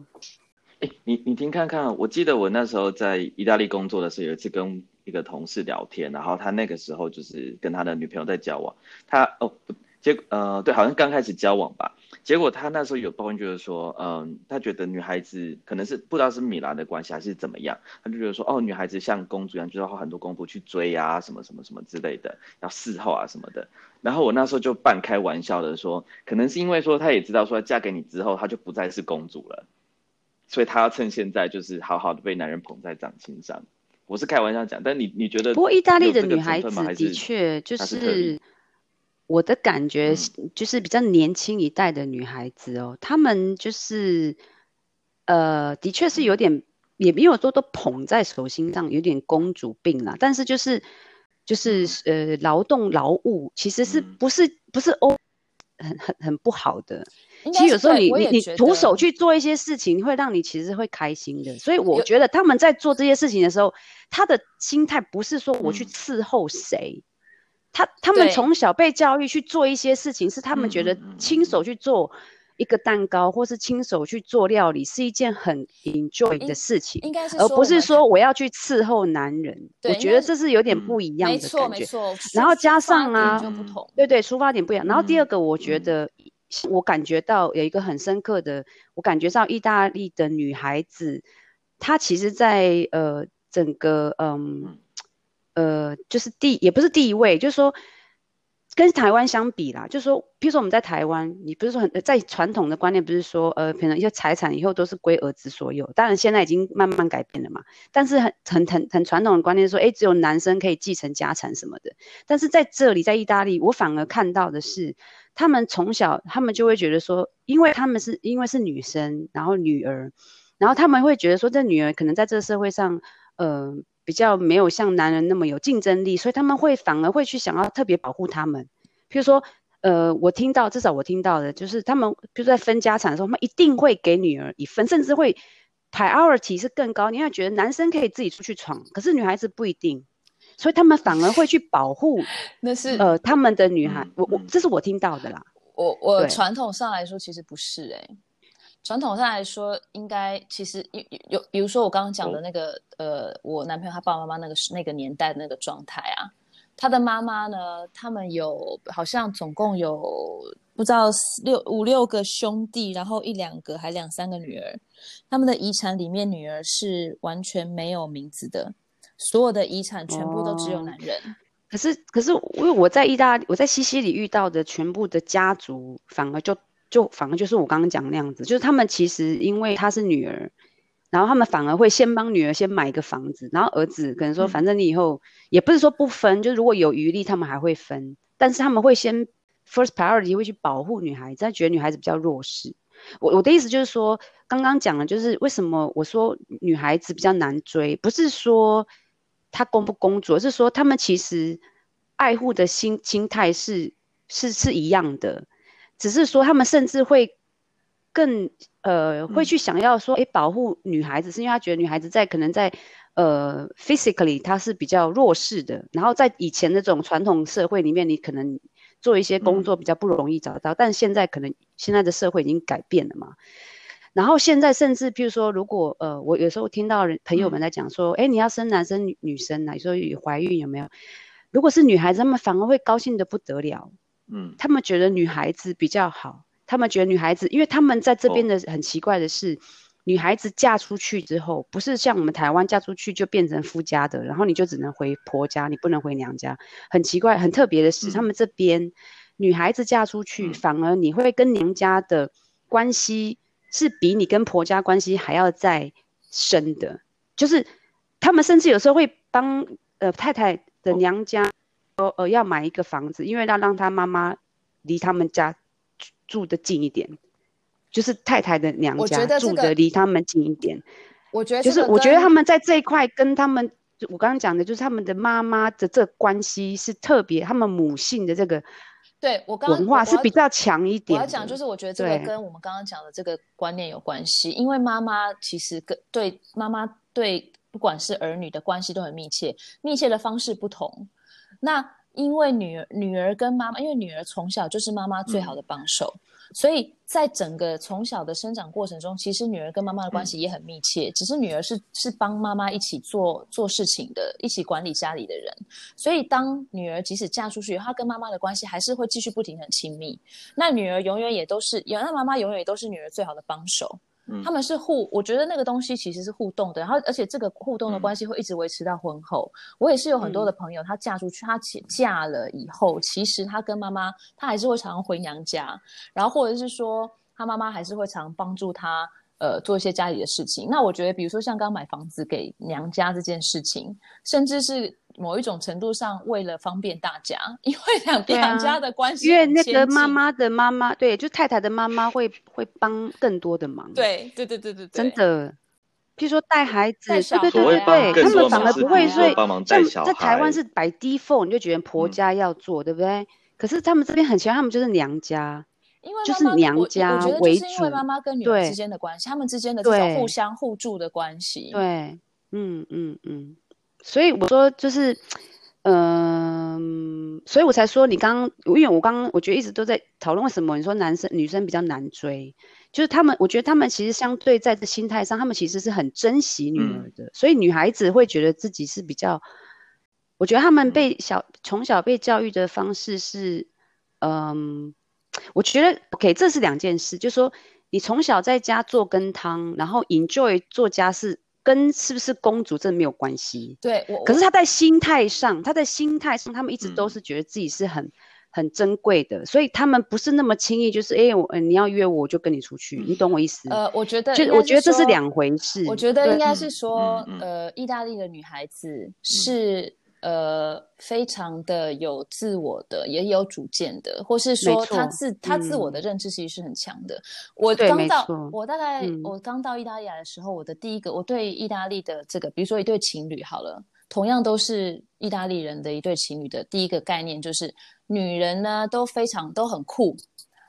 [SPEAKER 1] 哎，你你听看看，我记得我那时候在意大利工作的时候，有一次跟一个同事聊天，然后他那个时候就是跟他的女朋友在交往，他哦不。结呃对，好像刚开始交往吧。结果他那时候有抱怨，就是说，嗯，他觉得女孩子可能是不知道是米兰的关系还是怎么样，他就觉得说，哦，女孩子像公主一样，就要花很多功夫去追啊，什么什么什么之类的，要伺候啊什么的。然后我那时候就半开玩笑的说，可能是因为说他也知道说嫁给你之后，她就不再是公主了，所以她要趁现在就是好好的被男人捧在掌心上。我是开玩笑讲，但你你觉得？
[SPEAKER 2] 不过意大利的女孩子的确就是。我的感觉就是比较年轻一代的女孩子哦，她、嗯、们就是，呃，的确是有点，也没有说都捧在手心上，有点公主病啦。但是就是，就是呃，劳动劳务其实是不是、嗯、不是哦，很很很不好的。其实有时候你你你徒手去做一些事情，会让你其实会开心的。所以我觉得他们在做这些事情的时候，他的心态不是说我去伺候谁。嗯他他们从小被教育去做一些事情，是他们觉得亲手去做一个蛋糕，或是亲手去做料理，是一件很 enjoy 的事情，应该是，而不是说我要去伺候男人。我觉得这是有点不一样的感觉。没错，没错。然后加上啊，对对，出发点不一样。然后第二个，我觉得我感觉到有一个很深刻的，我感觉到意大利的女孩子，她其实在呃整个嗯。呃，就是第也不是第一位，就是说，跟台湾相比啦，就是说，譬如说我们在台湾，你不是说很在传统的观念，不是说呃，可能一些财产以后都是归儿子所有。当然现在已经慢慢改变了嘛。但是很很很很传统的观念说，哎，只有男生可以继承家产什么的。但是在这里，在意大利，我反而看到的是，他们从小他们就会觉得说，因为他们是因为是女生，然后女儿，然后他们会觉得说，这女儿可能在这个社会上，呃。比较没有像男人那么有竞争力，所以他们会反而会去想要特别保护他们。譬如说，呃，我听到至少我听到的就是他们，比如说在分家产的时候，他们一定会给女儿一份，甚至会 priority 是更高。你要觉得男生可以自己出去闯，可是女孩子不一定，所以他们反而会去保护。(laughs)
[SPEAKER 3] 那是
[SPEAKER 2] 呃，他们的女孩，嗯、我我这是我听到的啦。
[SPEAKER 3] 我我传统上来说，其实不是哎、欸。传统上来说，应该其实有有，比如说我刚刚讲的那个，呃，我男朋友他爸爸妈妈那个那个年代的那个状态啊，他的妈妈呢，他们有好像总共有不知道六五六个兄弟，然后一两个还两三个女儿，他们的遗产里面女儿是完全没有名字的，所有的遗产全部都只有男人。哦、
[SPEAKER 2] 可是可是因为我在意大利，我在西西里遇到的全部的家族反而就。就反而就是我刚刚讲那样子，就是他们其实因为她是女儿，然后他们反而会先帮女儿先买一个房子，然后儿子可能说，反正你以后、嗯、也不是说不分，就如果有余力，他们还会分，但是他们会先 first priority 会去保护女孩子，他觉得女孩子比较弱势。我我的意思就是说，刚刚讲的就是为什么我说女孩子比较难追，不是说她公不公主，而是说他们其实爱护的心心态是是是一样的。只是说，他们甚至会更呃，会去想要说，哎，保护女孩子，是因为他觉得女孩子在可能在呃，physically 她是比较弱势的。然后在以前那种传统社会里面，你可能做一些工作比较不容易找到，嗯、但现在可能现在的社会已经改变了嘛。然后现在甚至，譬如说，如果呃，我有时候听到人朋友们在讲说，哎、嗯，你要生男生女女生，你说有怀孕有没有？如果是女孩子，他们反而会高兴的不得了。嗯，他们觉得女孩子比较好，他们觉得女孩子，因为他们在这边的很奇怪的是，哦、女孩子嫁出去之后，不是像我们台湾嫁出去就变成夫家的，然后你就只能回婆家，你不能回娘家。很奇怪，很特别的是，嗯、他们这边女孩子嫁出去，嗯、反而你会跟娘家的关系是比你跟婆家关系还要再深的，就是他们甚至有时候会帮呃太太的娘家。哦说呃要买一个房子，因为要让他妈妈离他们家住的近一点，就是太太的娘家住的离他们近一点。
[SPEAKER 3] 我觉得
[SPEAKER 2] 就是我觉得他们在这一块跟他们，我刚刚讲的就是他们的妈妈的这关系是特别，他们母性的这个
[SPEAKER 3] 对我刚
[SPEAKER 2] 文化是比较强一点。
[SPEAKER 3] 我要讲就是我觉得这个跟我们刚刚讲的这个观念有关系，因为妈妈其实跟对妈妈对不管是儿女的关系都很密切，密切的方式不同。那因为女儿女儿跟妈妈，因为女儿从小就是妈妈最好的帮手，嗯、所以在整个从小的生长过程中，其实女儿跟妈妈的关系也很密切。嗯、只是女儿是是帮妈妈一起做做事情的，一起管理家里的人。所以当女儿即使嫁出去，她跟妈妈的关系还是会继续不停很亲密。那女儿永远也都是，那妈妈永远也都是女儿最好的帮手。他们是互，我觉得那个东西其实是互动的，然后而且这个互动的关系会一直维持到婚后。嗯、我也是有很多的朋友，她嫁出去，她嫁了以后，其实她跟妈妈，她还是会常常回娘家，然后或者是说，她妈妈还是会常帮助她，呃，做一些家里的事情。那我觉得，比如说像刚买房子给娘家这件事情，甚至是。某一种程度上，为了方便大家，(laughs) 因为两边两家的关系，
[SPEAKER 2] 因为那个妈妈的妈妈，对，就太太的妈妈会会帮更多的忙。
[SPEAKER 3] 对对对对对，
[SPEAKER 2] 真的，譬如说带孩子，对
[SPEAKER 3] 对
[SPEAKER 2] 对对对，他们反而不会说，像在台湾是 by default，你就觉得婆家要做，对不对？可是他们这边很奇怪，他们就是娘家，
[SPEAKER 3] 因为
[SPEAKER 2] 就是娘家为主，
[SPEAKER 3] 因为妈妈跟女儿之间的关系，他们之间的这种互相互助的关系。
[SPEAKER 2] 对，嗯嗯嗯。所以我说就是，嗯、呃，所以我才说你刚刚，因为我刚刚我觉得一直都在讨论为什么你说男生女生比较难追，就是他们，我觉得他们其实相对在这心态上，他们其实是很珍惜女儿的，嗯、所以女孩子会觉得自己是比较，我觉得他们被小从小被教育的方式是，嗯，我觉得 OK，这是两件事，就是说你从小在家做羹汤，然后 enjoy 做家事。跟是不是公主真的没有关系，
[SPEAKER 3] 对，我
[SPEAKER 2] 可是他在心态上，他在心态上，他们一直都是觉得自己是很、嗯、很珍贵的，所以他们不是那么轻易，就是哎，我你要约我，我就跟你出去，你懂我意思？
[SPEAKER 3] 呃，我觉得，
[SPEAKER 2] 就我觉得这是两回事。
[SPEAKER 3] 我觉得应该是说，呃，意大利的女孩子是呃非常的有自我的，也有主见的，或是说他自他自我的认知其实是很强的。我刚到，我大概我刚到意大利来的时候，我的第一个，我对意大利的这个，比如说一对情侣好了。同样都是意大利人的一对情侣的第一个概念就是，女人呢都非常都很酷，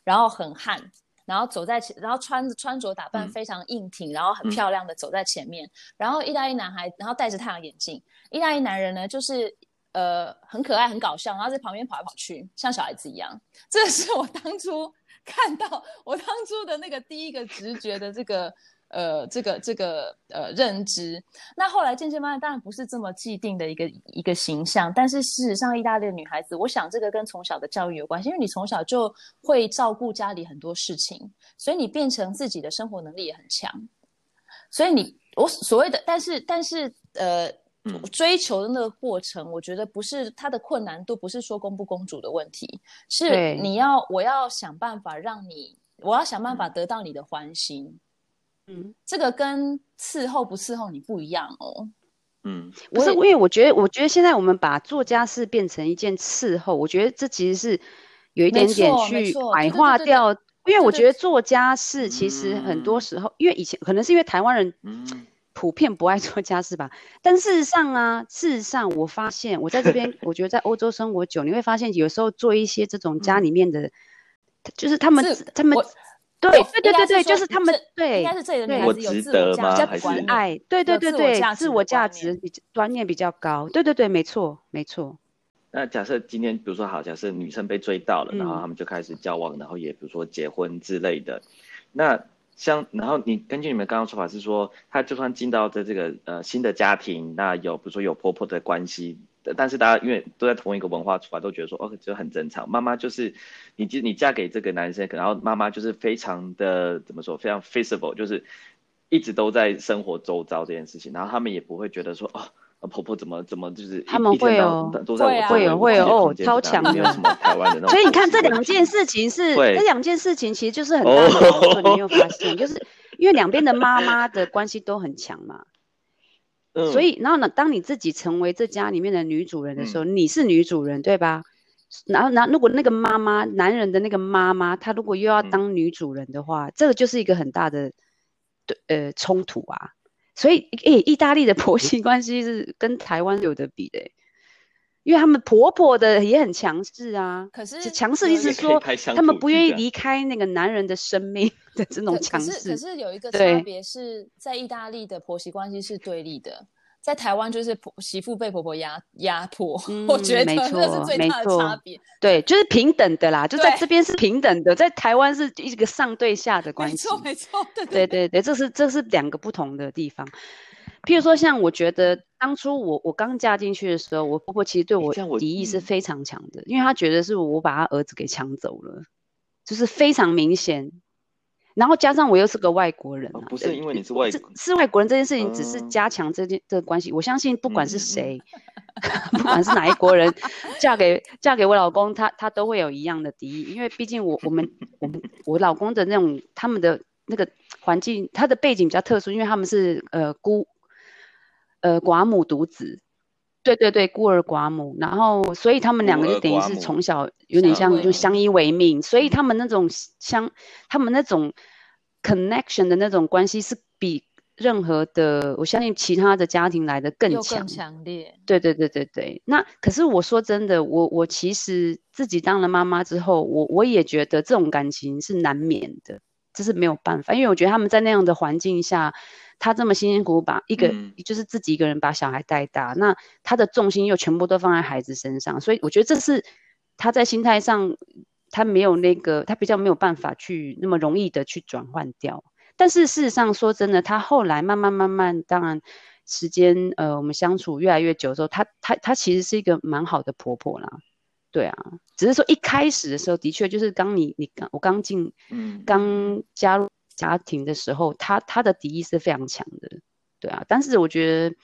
[SPEAKER 3] 然后很悍，然后走在前，然后穿穿着打扮非常硬挺，嗯、然后很漂亮的走在前面。嗯、然后意大利男孩，然后戴着太阳眼镜。意大利男人呢，就是呃很可爱很搞笑，然后在旁边跑来跑去，像小孩子一样。这是我当初 (laughs) 看到我当初的那个第一个直觉的这个。呃，这个这个呃认知，那后来渐渐慢慢，当然不是这么既定的一个一个形象，但是事实上，意大利的女孩子，我想这个跟从小的教育有关系，因为你从小就会照顾家里很多事情，所以你变成自己的生活能力也很强，所以你我所谓的，但是但是呃，追求的那个过程，我觉得不是它的困难度，不是说公不公主的问题，是你要我要想办法让你，我要想办法得到你的欢心。嗯，这个跟伺候不伺候你不一样哦。
[SPEAKER 2] 嗯，不是，因为我觉得，我觉得现在我们把做家事变成一件伺候，我觉得这其实是有一点点去矮化掉。因为我觉得做家事其实很多时候，因为以前可能是因为台湾人普遍不爱做家事吧。但事实上啊，事实上我发现，我在这边，(laughs) 我觉得在欧洲生活久，你会发现有时候做一些这种家里面的，就是他们他们。对对对对对，就是他们对，应该是这里的女孩子有自我价值，比较关爱，对对对对，自我价值比观念比较高，对对对，没错没错。
[SPEAKER 1] 那假设今天比如说好，假设女生被追到了，然后他们就开始交往，然后也比如说结婚之类的。那像然后你根据你们刚刚说法是说，她就算进到的这个呃新的家庭，那有比如说有婆婆的关系。但是大家因为都在同一个文化出来，都觉得说哦，这很正常。妈妈就是你，你嫁给这个男生，然后妈妈就是非常的怎么说，非常 feasible，就是一直都在生活周遭这件事情。然后他们也不会觉得说哦，婆婆怎么怎么就是
[SPEAKER 2] 他们会有都在会有会有哦，超强的。(laughs) 所以你看这两件事情是这两件事情其实就是很大的矛盾，你有发现？就是因为两边的妈妈的关系都很强嘛。所以，然后呢，当你自己成为这家里面的女主人的时候，嗯、你是女主人，对吧？然后，那如果那个妈妈，男人的那个妈妈，她如果又要当女主人的话，嗯、这个就是一个很大的对呃冲突啊。所以，诶，意大利的婆媳关系是跟台湾有的比的，因为他们婆婆的也很强势啊。可是强势意思说，他们不愿意离开那个男人的生命的这种强势。可是，
[SPEAKER 3] 可是有一个差别是在意大利的婆媳关系是对立的。在台湾就是婆媳妇被婆婆压压迫，嗯、(laughs) 我觉得这是最大的差别。
[SPEAKER 2] 对，就是平等的啦，就在这边是平等的，在台湾是一个上对下的关系。没错，没错，对对对对，这是这是两个不同的地方。譬如说，像我觉得当初我我刚嫁进去的时候，我婆婆其实对我敌意是非常强的，因为她觉得是我把她儿子给抢走了，就是非常明显。然后加上我又是个外国人啊，
[SPEAKER 1] 不是因为你是外
[SPEAKER 2] 是外国人这件事情只是加强这件这个关系。我相信不管是谁，(laughs) 不管是哪一国人，嫁给嫁给我老公，他他都会有一样的敌意，因为毕竟我我们我们我老公的那种他们的那个环境，他的背景比较特殊，因为他们是呃孤呃寡母独子。对对对，孤儿寡母，然后所以他们两个就等于是从小有点像就相依为命，所以他们那种相，他们那种 connection 的那种关系是比任何的，我相信其他的家庭来的更强，
[SPEAKER 3] 更强烈。
[SPEAKER 2] 对对对对对，那可是我说真的，我我其实自己当了妈妈之后，我我也觉得这种感情是难免的，这是没有办法，因为我觉得他们在那样的环境下。他这么辛辛苦苦把一个，嗯、就是自己一个人把小孩带大，那他的重心又全部都放在孩子身上，所以我觉得这是他在心态上，他没有那个，他比较没有办法去那么容易的去转换掉。但是事实上说真的，他后来慢慢慢慢，当然时间呃我们相处越来越久之后，他他他其实是一个蛮好的婆婆啦，对啊，只是说一开始的时候的确就是刚你你刚我刚进，嗯，刚加入。家庭的时候，他他的敌意是非常强的，对啊。但是我觉得，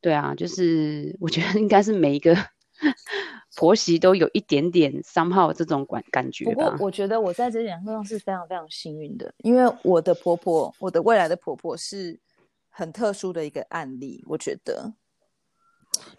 [SPEAKER 2] 对啊，就是我觉得应该是每一个 (laughs) 婆媳都有一点点 somehow 这种感感觉。
[SPEAKER 3] 不过我觉得我在这点上是非常非常幸运的，因为我的婆婆，我的未来的婆婆是很特殊的一个案例。我觉得，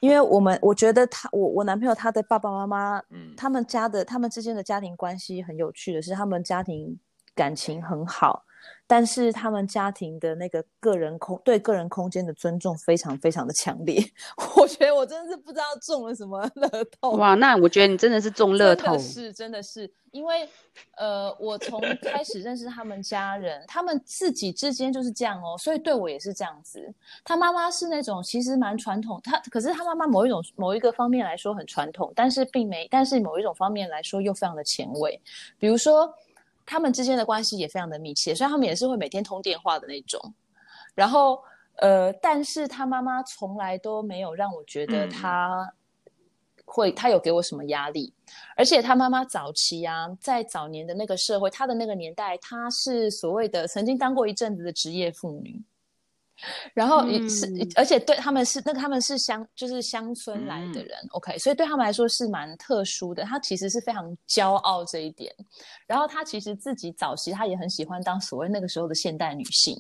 [SPEAKER 3] 因为我们我觉得他我我男朋友他的爸爸妈妈，嗯，他们家的他们之间的家庭关系很有趣的是，他们家庭感情很好。但是他们家庭的那个个人空对个人空间的尊重非常非常的强烈，(laughs) 我觉得我真的是不知道中了什么乐透。
[SPEAKER 2] 哇，那我觉得你真的是中乐透。
[SPEAKER 3] 是，真的是，因为呃，我从开始认识他们家人，他们自己之间就是这样哦，所以对我也是这样子。他妈妈是那种其实蛮传统，他可是他妈妈某一种某一个方面来说很传统，但是并没，但是某一种方面来说又非常的前卫，比如说。他们之间的关系也非常的密切，所以他们也是会每天通电话的那种。然后，呃，但是他妈妈从来都没有让我觉得他会，他有给我什么压力。而且他妈妈早期啊，在早年的那个社会，他的那个年代，他是所谓的曾经当过一阵子的职业妇女。然后也是，嗯、而且对他们是那个他们是乡就是乡村来的人，嗯，OK，所以对他们来说是蛮特殊的。他其实是非常骄傲这一点。然后他其实自己早期他也很喜欢当所谓那个时候的现代女性。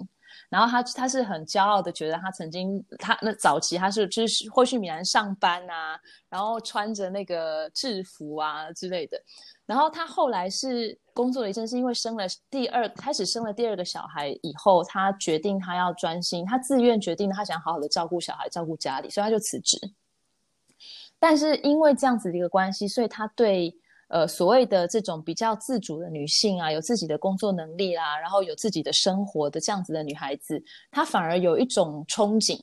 [SPEAKER 3] 然后他他是很骄傲的，觉得他曾经他那早期他是就是会去米兰上班啊，然后穿着那个制服啊之类的。然后他后来是工作了一阵，是因为生了第二，开始生了第二个小孩以后，他决定他要专心，他自愿决定他想好好的照顾小孩，照顾家里，所以他就辞职。但是因为这样子的一个关系，所以他对呃所谓的这种比较自主的女性啊，有自己的工作能力啦，然后有自己的生活的这样子的女孩子，他反而有一种憧憬，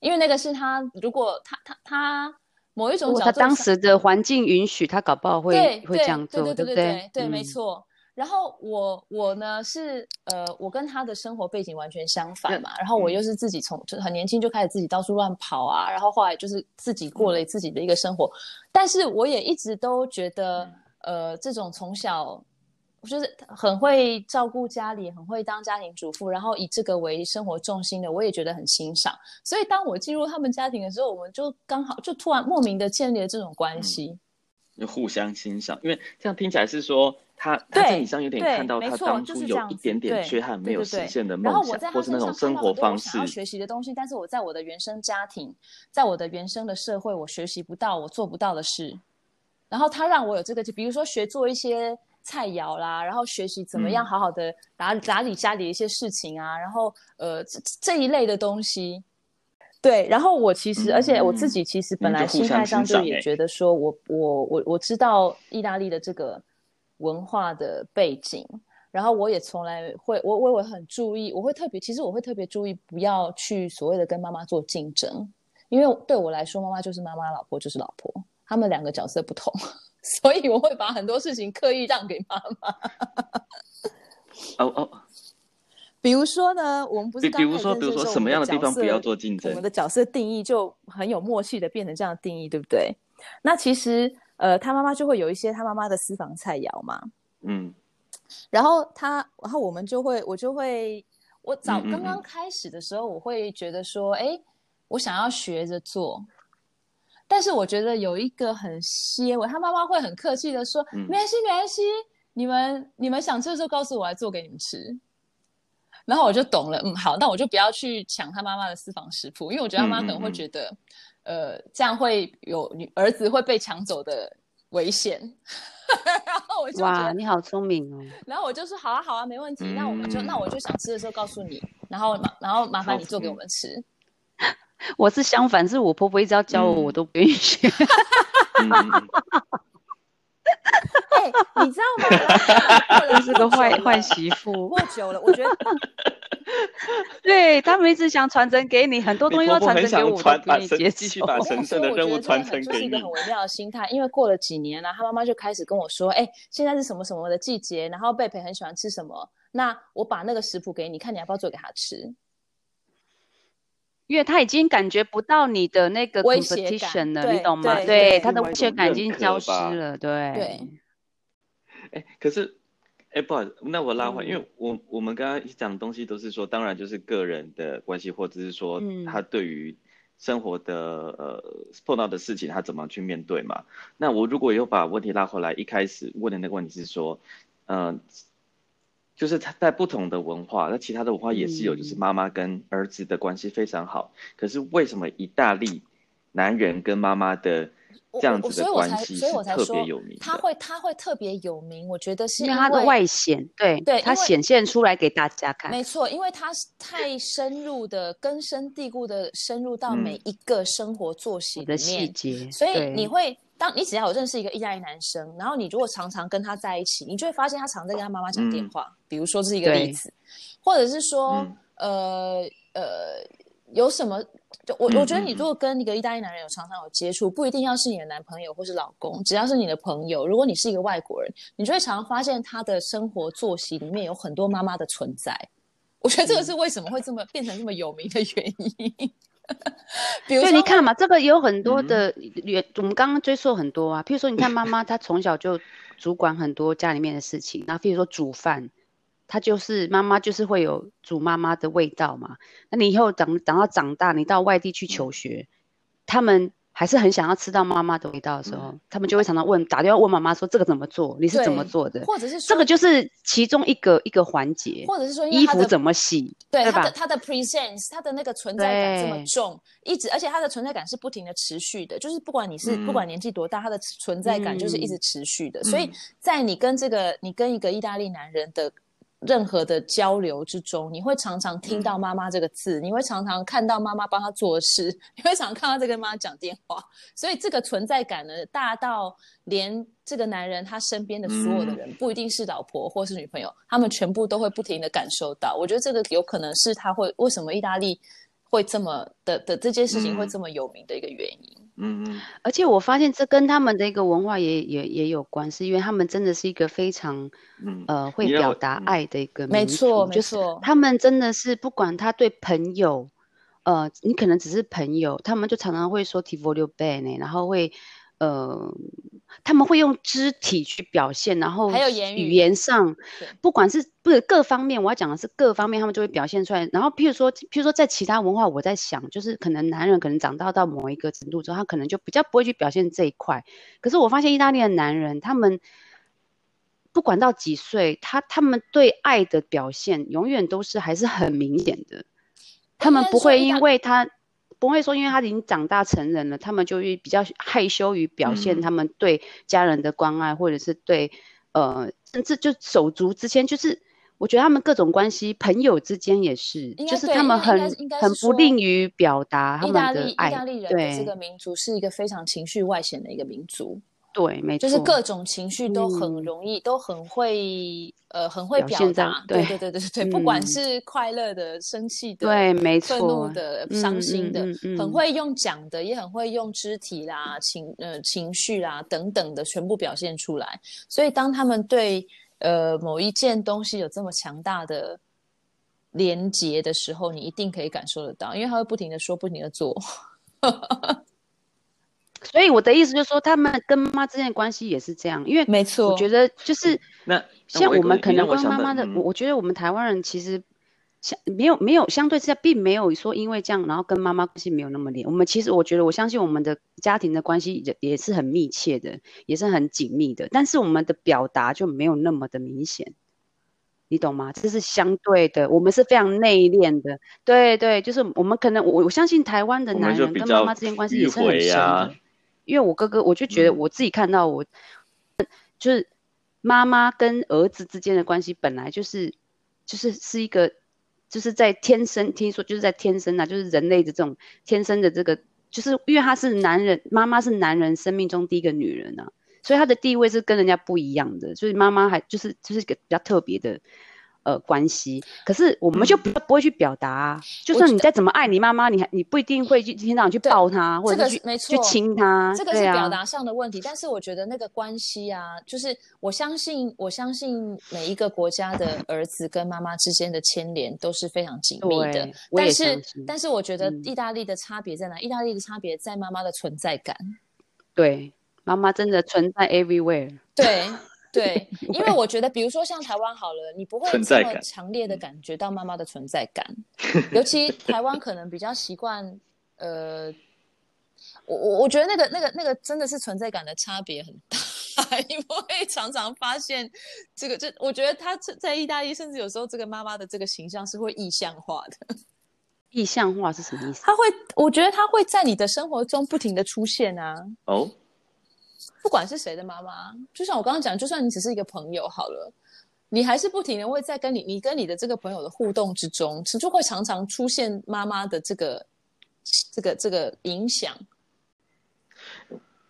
[SPEAKER 3] 因为那个是他如果他他他。他某一种角度，他
[SPEAKER 2] 当时的环境允许，他搞不好会
[SPEAKER 3] 对
[SPEAKER 2] 会这样做，
[SPEAKER 3] 对对对对对，
[SPEAKER 2] 对不对？
[SPEAKER 3] 对，没错。然后我我呢是呃，我跟他的生活背景完全相反嘛。然后我又是自己从就很年轻就开始自己到处乱跑啊，然后后来就是自己过了自己的一个生活。但是我也一直都觉得，呃，这种从小。就是很会照顾家里，很会当家庭主妇，然后以这个为生活重心的，我也觉得很欣赏。所以当我进入他们家庭的时候，我们就刚好就突然莫名的建立了这种关系，
[SPEAKER 1] 就、嗯、互相欣赏。因为这样听起来是说他他在你上有点看到他当初有一点点缺憾没有实现的梦想，或是那种生活方式，
[SPEAKER 3] 学习的东西，但是我在我的原生家庭，在我的原生的社会，我学习不到，我做不到的事。然后他让我有这个，就比如说学做一些。菜肴啦，然后学习怎么样好好的打打理家里的一些事情啊，嗯、然后呃这这一类的东西，对，然后我其实、嗯，而且我自己其实本来心态上就也觉得说我，我我我我知道意大利的这个文化的背景，然后我也从来会我我我很注意，我会特别其实我会特别注意不要去所谓的跟妈妈做竞争，因为对我来说，妈妈就是妈妈，老婆就是老婆，他们两个角色不同。(laughs) 所以我会把很多事情刻意让给妈妈。
[SPEAKER 1] 哦哦，
[SPEAKER 3] 比如说呢，我们不是
[SPEAKER 1] 比如说，比如说什么样的地方不要做竞争？
[SPEAKER 3] 我们的角色定义就很有默契的变成这样的定义，对不对？那其实，呃，他妈妈就会有一些他妈妈的私房菜肴嘛。嗯。然后他，然后我们就会，我就会，我早刚刚开始的时候，我会觉得说，哎、嗯，我想要学着做。但是我觉得有一个很些微，他妈妈会很客气的说：“嗯、没关系，没关系，你们你们想吃的时候告诉我，来做给你们吃。”然后我就懂了，嗯，好，那我就不要去抢他妈妈的私房食谱，因为我觉得他妈可能会觉得，嗯嗯嗯呃，这样会有女儿子会被抢走的危险。(laughs) 然后我就
[SPEAKER 2] 哇，你好聪明哦！(laughs)
[SPEAKER 3] 然后我就说：“好啊，好啊，没问题。嗯”那我们就那我就想吃的时候告诉你，然后然后麻烦你做给我们吃。(laughs)
[SPEAKER 2] 我是相反，是我婆婆一直要教我，嗯、我都不愿意学。(laughs)
[SPEAKER 3] 哎、欸，你知道吗？(laughs)
[SPEAKER 2] 我是个坏坏媳妇。
[SPEAKER 3] 过久了，我觉得，
[SPEAKER 2] 对他们一直想传承给你很多东西，要传承给我，我不愿意接
[SPEAKER 1] 继续把神圣的任务传承给你。
[SPEAKER 3] 这是一个很微妙的心态，因为过了几年了，他妈妈就开始跟我说：“哎、欸，现在是什么什么的季节，然后贝贝很喜欢吃什么，那我把那个食谱给你，看你要不要做给他吃。”
[SPEAKER 2] 因为他已经感觉不到你的那个 competition 了，你懂吗？对，对他的威胁感已经消失了。对。对。
[SPEAKER 1] 哎，可是，哎，不好意思，那我拉回、嗯，因为我我们刚刚讲的东西都是说，当然就是个人的关系，或者是说他对于生活的呃碰到的事情，他怎么去面对嘛？那我如果又把问题拉回来，一开始问的那个问题是说，嗯、呃，就是他在不同的文化，那其他的文化也是有，就是妈妈跟儿子的关系非常好，嗯、可是为什么意大利男人跟妈妈的？这样子的关系，所以我才说
[SPEAKER 3] 他会他会特别有名。我觉得是
[SPEAKER 2] 因为他的外显，对对，他显现出来给大家看。
[SPEAKER 3] 没错，因为他太深入的、根深蒂固的深入到每一个生活作息里面的细节，所以你会当你只要有认识一个意大利男生，然后你如果常常跟他在一起，你就会发现他常在跟他妈妈讲电话。比如说这是一个例子，或者是说，呃呃，有什么？就我我觉得你如果跟一个意大利男人有常常有接触，不一定要是你的男朋友或是老公，只要是你的朋友，如果你是一个外国人，你就会常常发现他的生活作息里面有很多妈妈的存在。我觉得这个是为什么会这么变成这么有名的原因。(laughs) 比如说，
[SPEAKER 2] 你看嘛，这个有很多的原，我们刚刚追溯很多啊。譬如说，你看妈妈她从小就主管很多家里面的事情，那譬如说煮饭。她就是妈妈，就是会有煮妈妈的味道嘛。那你以后长长到长大，你到外地去求学，嗯、他们还是很想要吃到妈妈的味道的时候，嗯、他们就会常常问，打电话问妈妈说这个怎么做？你是怎么做的？
[SPEAKER 3] 或者是说
[SPEAKER 2] 这个就是其中一个一个环节，
[SPEAKER 3] 或者是说
[SPEAKER 2] 衣服怎么洗？
[SPEAKER 3] 对，
[SPEAKER 2] 对吧？
[SPEAKER 3] 他的他的 presence，他的那个存在感这么重，一直而且他的存在感是不停的持续的，就是不管你是、嗯、不管年纪多大，他的存在感就是一直持续的。嗯、所以在你跟这个你跟一个意大利男人的。任何的交流之中，你会常常听到“妈妈”这个字，嗯、你会常常看到妈妈帮他做事，(laughs) 你会常常看到在跟妈妈讲电话，所以这个存在感呢，大到连这个男人他身边的所有的人，嗯、不一定是老婆或是女朋友，他们全部都会不停的感受到。我觉得这个有可能是他会为什么意大利会这么的的这件事情会这么有名的一个原因。嗯
[SPEAKER 2] 而且我发现这跟他们的一个文化也也也有关系，因为他们真的是一个非常，嗯、呃会表达爱的一个民族，
[SPEAKER 3] 没错，
[SPEAKER 2] 就是他们真的是不管他对朋友，呃，你可能只是朋友，他们就常常会说 ti voglio bene，然后会。呃，他们会用肢体去表现，然后还有言语，语言上，不管是不是各方面，我要讲的是各方面，他们就会表现出来。然后，譬如说，譬如说，在其他文化，我在想，就是可能男人可能长大到某一个程度之后，他可能就比较不会去表现这一块。可是我发现意大利的男人，他们不管到几岁，他他们对爱的表现永远都是还是很明显的，他们不会因为他。不会说，因为他已经长大成人了，他们就会比较害羞于表现他们对家人的关爱，嗯、或者是对呃，甚至就手足之间，就是我觉得他们各种关系，朋友之间也是，就是他们很很不吝于表达他们的爱。
[SPEAKER 3] 意大利人的这个民族是一个非常情绪外显的一个民族。
[SPEAKER 2] 对，没错，
[SPEAKER 3] 就是各种情绪都很容易，嗯、都很会，呃，很会表达。对，对，对，对，对，(laughs) 嗯、不管是快乐的、生气的、
[SPEAKER 2] 对，没错，
[SPEAKER 3] 愤怒的、伤心的，很会用讲的，也很会用肢体啦、情呃情绪啦等等的全部表现出来。所以，当他们对呃某一件东西有这么强大的连接的时候，你一定可以感受得到，因为他会不停的说，不停的做。
[SPEAKER 2] 所以我的意思就是说，他们跟妈妈之间的关系也是这样，因为没错，我觉得就是那像我们可能跟妈妈的，我我觉得我们台湾人其实相没有没有相对之下，并没有说因为这样，然后跟妈妈关系没有那么连。我们其实我觉得我相信我们的家庭的关系也也是很密切的，也是很紧密的，但是我们的表达就没有那么的明显，你懂吗？这是相对的，我们是非常内敛的，对对，就是我们可能我我相信台湾的男人跟妈妈之间关系也是很深的。因为我哥哥，我就觉得我自己看到我，嗯、就是妈妈跟儿子之间的关系本来就是，就是是一个，就是在天生听说就是在天生啊，就是人类的这种天生的这个，就是因为他是男人，妈妈是男人生命中第一个女人啊，所以他的地位是跟人家不一样的，所以妈妈还就是就是一个比较特别的。呃，关系，可是我们就不不会去表达啊。嗯、就算你再怎么爱你妈妈，你还你不一定会去听到你去抱她，或者去没亲她。
[SPEAKER 3] 这个是表达上的问题。啊、但是我觉得那个关系啊，就是我相信，我相信每一个国家的儿子跟妈妈之间的牵连都是非常紧密的。但是，但是我觉得意大利的差别在哪？嗯、意大利的差别在妈妈的存在感。
[SPEAKER 2] 对，妈妈真的存在 everywhere。
[SPEAKER 3] 对。(laughs) 对，因为我觉得，比如说像台湾好了，你不会这么强烈的感觉到妈妈的存在感，尤其台湾可能比较习惯，呃，我我我觉得那个那个那个真的是存在感的差别很大。(laughs) 你不会常常发现这个，就我觉得他在意大利，甚至有时候这个妈妈的这个形象是会意象化的。
[SPEAKER 2] 意象化是什么意思？
[SPEAKER 3] 他会，我觉得他会在你的生活中不停的出现啊。
[SPEAKER 1] 哦，
[SPEAKER 3] 不管是谁的妈妈，就像我刚刚讲，就算你只是一个朋友好了，你还是不停的会在跟你，你跟你的这个朋友的互动之中，就会常常出现妈妈的这个这个这个影响。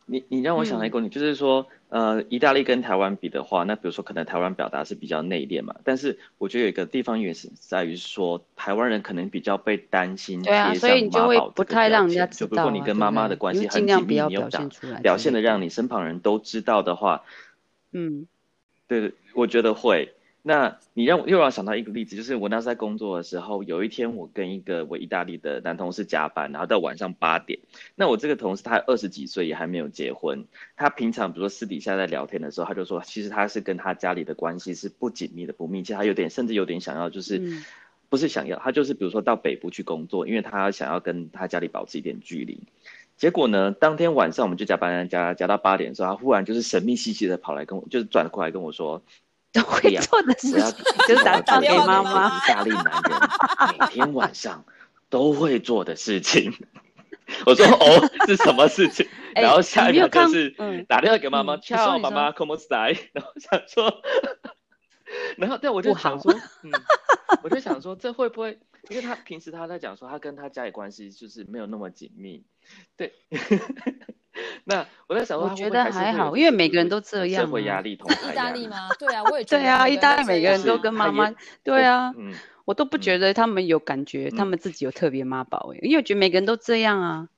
[SPEAKER 1] 你你让我想到一个，你、嗯、就是说。呃，意大利跟台湾比的话，那比如说可能台湾表达是比较内敛嘛，但是我觉得有一个地方也是在于说，台湾人可能比较被担心所以你就会不太让人家知道。就如果你跟妈妈的关系很紧密，你又表表现的让你身旁人都知道的话，
[SPEAKER 2] 嗯，
[SPEAKER 1] 对对，我觉得会。那你让我又让我想到一个例子，就是我那时在工作的时候，有一天我跟一个我意大利的男同事加班，然后到晚上八点。那我这个同事他二十几岁，也还没有结婚。他平常比如说私底下在聊天的时候，他就说，其实他是跟他家里的关系是不紧密的、不密切。他有点甚至有点想要，就是、嗯、不是想要，他就是比如说到北部去工作，因为他想要跟他家里保持一点距离。结果呢，当天晚上我们就加班加加到八点的时候，他忽然就是神秘兮兮的跑来跟我，就是转过来跟我说。
[SPEAKER 2] 都会做的事情，就是打电话给妈妈。
[SPEAKER 1] 意大利男人每天晚上都会做的事情。我说哦，是什么事情？(laughs) 然后下一秒就是打电话给妈妈，叫妈妈 come on (laughs) 然后想说，然后但我就想说，(laughs) 嗯，我就想说，这会不会？因为他平时他在讲说，他跟他家里关系就是没有那么紧密，对。(laughs) 那我在想说，
[SPEAKER 2] 我觉得还好，因为每个人都这样。
[SPEAKER 1] 社会压力同 (laughs)
[SPEAKER 3] 意大利吗？对啊，我也觉得。对啊，
[SPEAKER 2] 意大利每个人都跟妈妈。对啊，嗯我都不觉得他们有感觉，他们自己有特别妈宝哎，因为我觉得每个人都这样啊。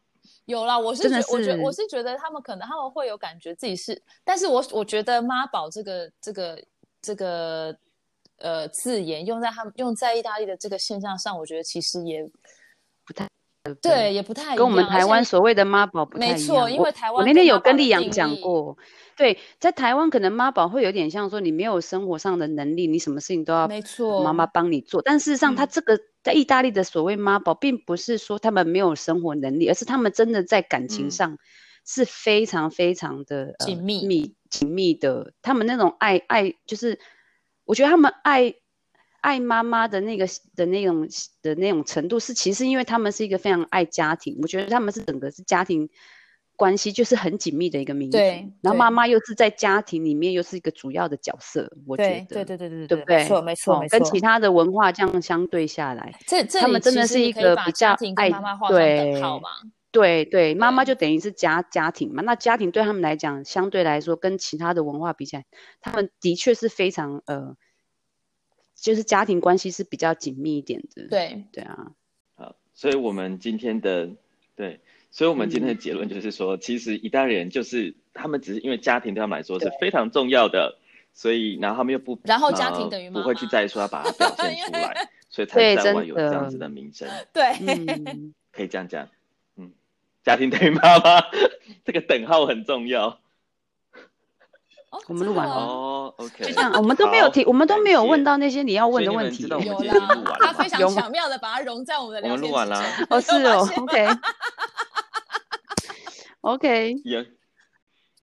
[SPEAKER 3] 有啦，我是觉，我觉我是觉得他们可能他们会有感觉自己是，但是我我觉得妈宝这个这个这个呃字眼用在他们用在意大利的这个现象上，我觉得其实也不太。
[SPEAKER 2] 对，
[SPEAKER 3] 也不太
[SPEAKER 2] 跟我们台湾所谓的妈宝不太一样。没错，
[SPEAKER 3] 因为台湾
[SPEAKER 2] 我，我那天有跟丽阳讲过，对，在台湾可能妈宝会有点像说你没有生活上的能力，你什么事情都要没错妈妈帮你做。但事实上，他这个在意大利的所谓妈宝，并不是说他们没有生活能力，而是他们真的在感情上是非常非常的紧密密紧密的。他们那种爱爱，就是我觉得他们爱。爱妈妈的那个的那种的那种程度，是其实因为他们是一个非常爱家庭，我觉得他们是整个是家庭关系就是很紧密的一个民族。对，然后妈妈又是在家庭里面又是一个主要的角色，我觉得。对对对对对，对不对？没错没错没错。跟其他的文化这样相对下来，这这他们真的是一个比较爱妈妈对对对，妈妈就等于是家家庭嘛，那家庭对他们来讲，相对来说跟其他的文化比起来，他们的确是非常呃。就是家庭关系是比较紧密一点的，
[SPEAKER 3] 对
[SPEAKER 2] 对啊。
[SPEAKER 1] 好，所以我们今天的对，所以我们今天的结论就是说，嗯、其实一代人就是他们只是因为家庭对他们来说是非常重要的，所以然后他们又不
[SPEAKER 3] 然后家庭等于妈妈
[SPEAKER 1] 不会去在意说要把它表 (laughs) 现出来，所以 (laughs) 才在外有这样子的名声。
[SPEAKER 3] 对，
[SPEAKER 2] 嗯、
[SPEAKER 1] 可以这样讲，嗯，家庭等于妈妈，(laughs) 这个等号很重要。
[SPEAKER 2] 我们录完了。
[SPEAKER 1] 哦，OK，
[SPEAKER 2] 就这样，我们都没有提，我们都没有问到那些你要问的问题。
[SPEAKER 3] 有啦，他非常巧妙的把它融在我们的聊天。(laughs)
[SPEAKER 1] 我们录完了，(laughs)
[SPEAKER 2] 哦，是。哦，OK，OK。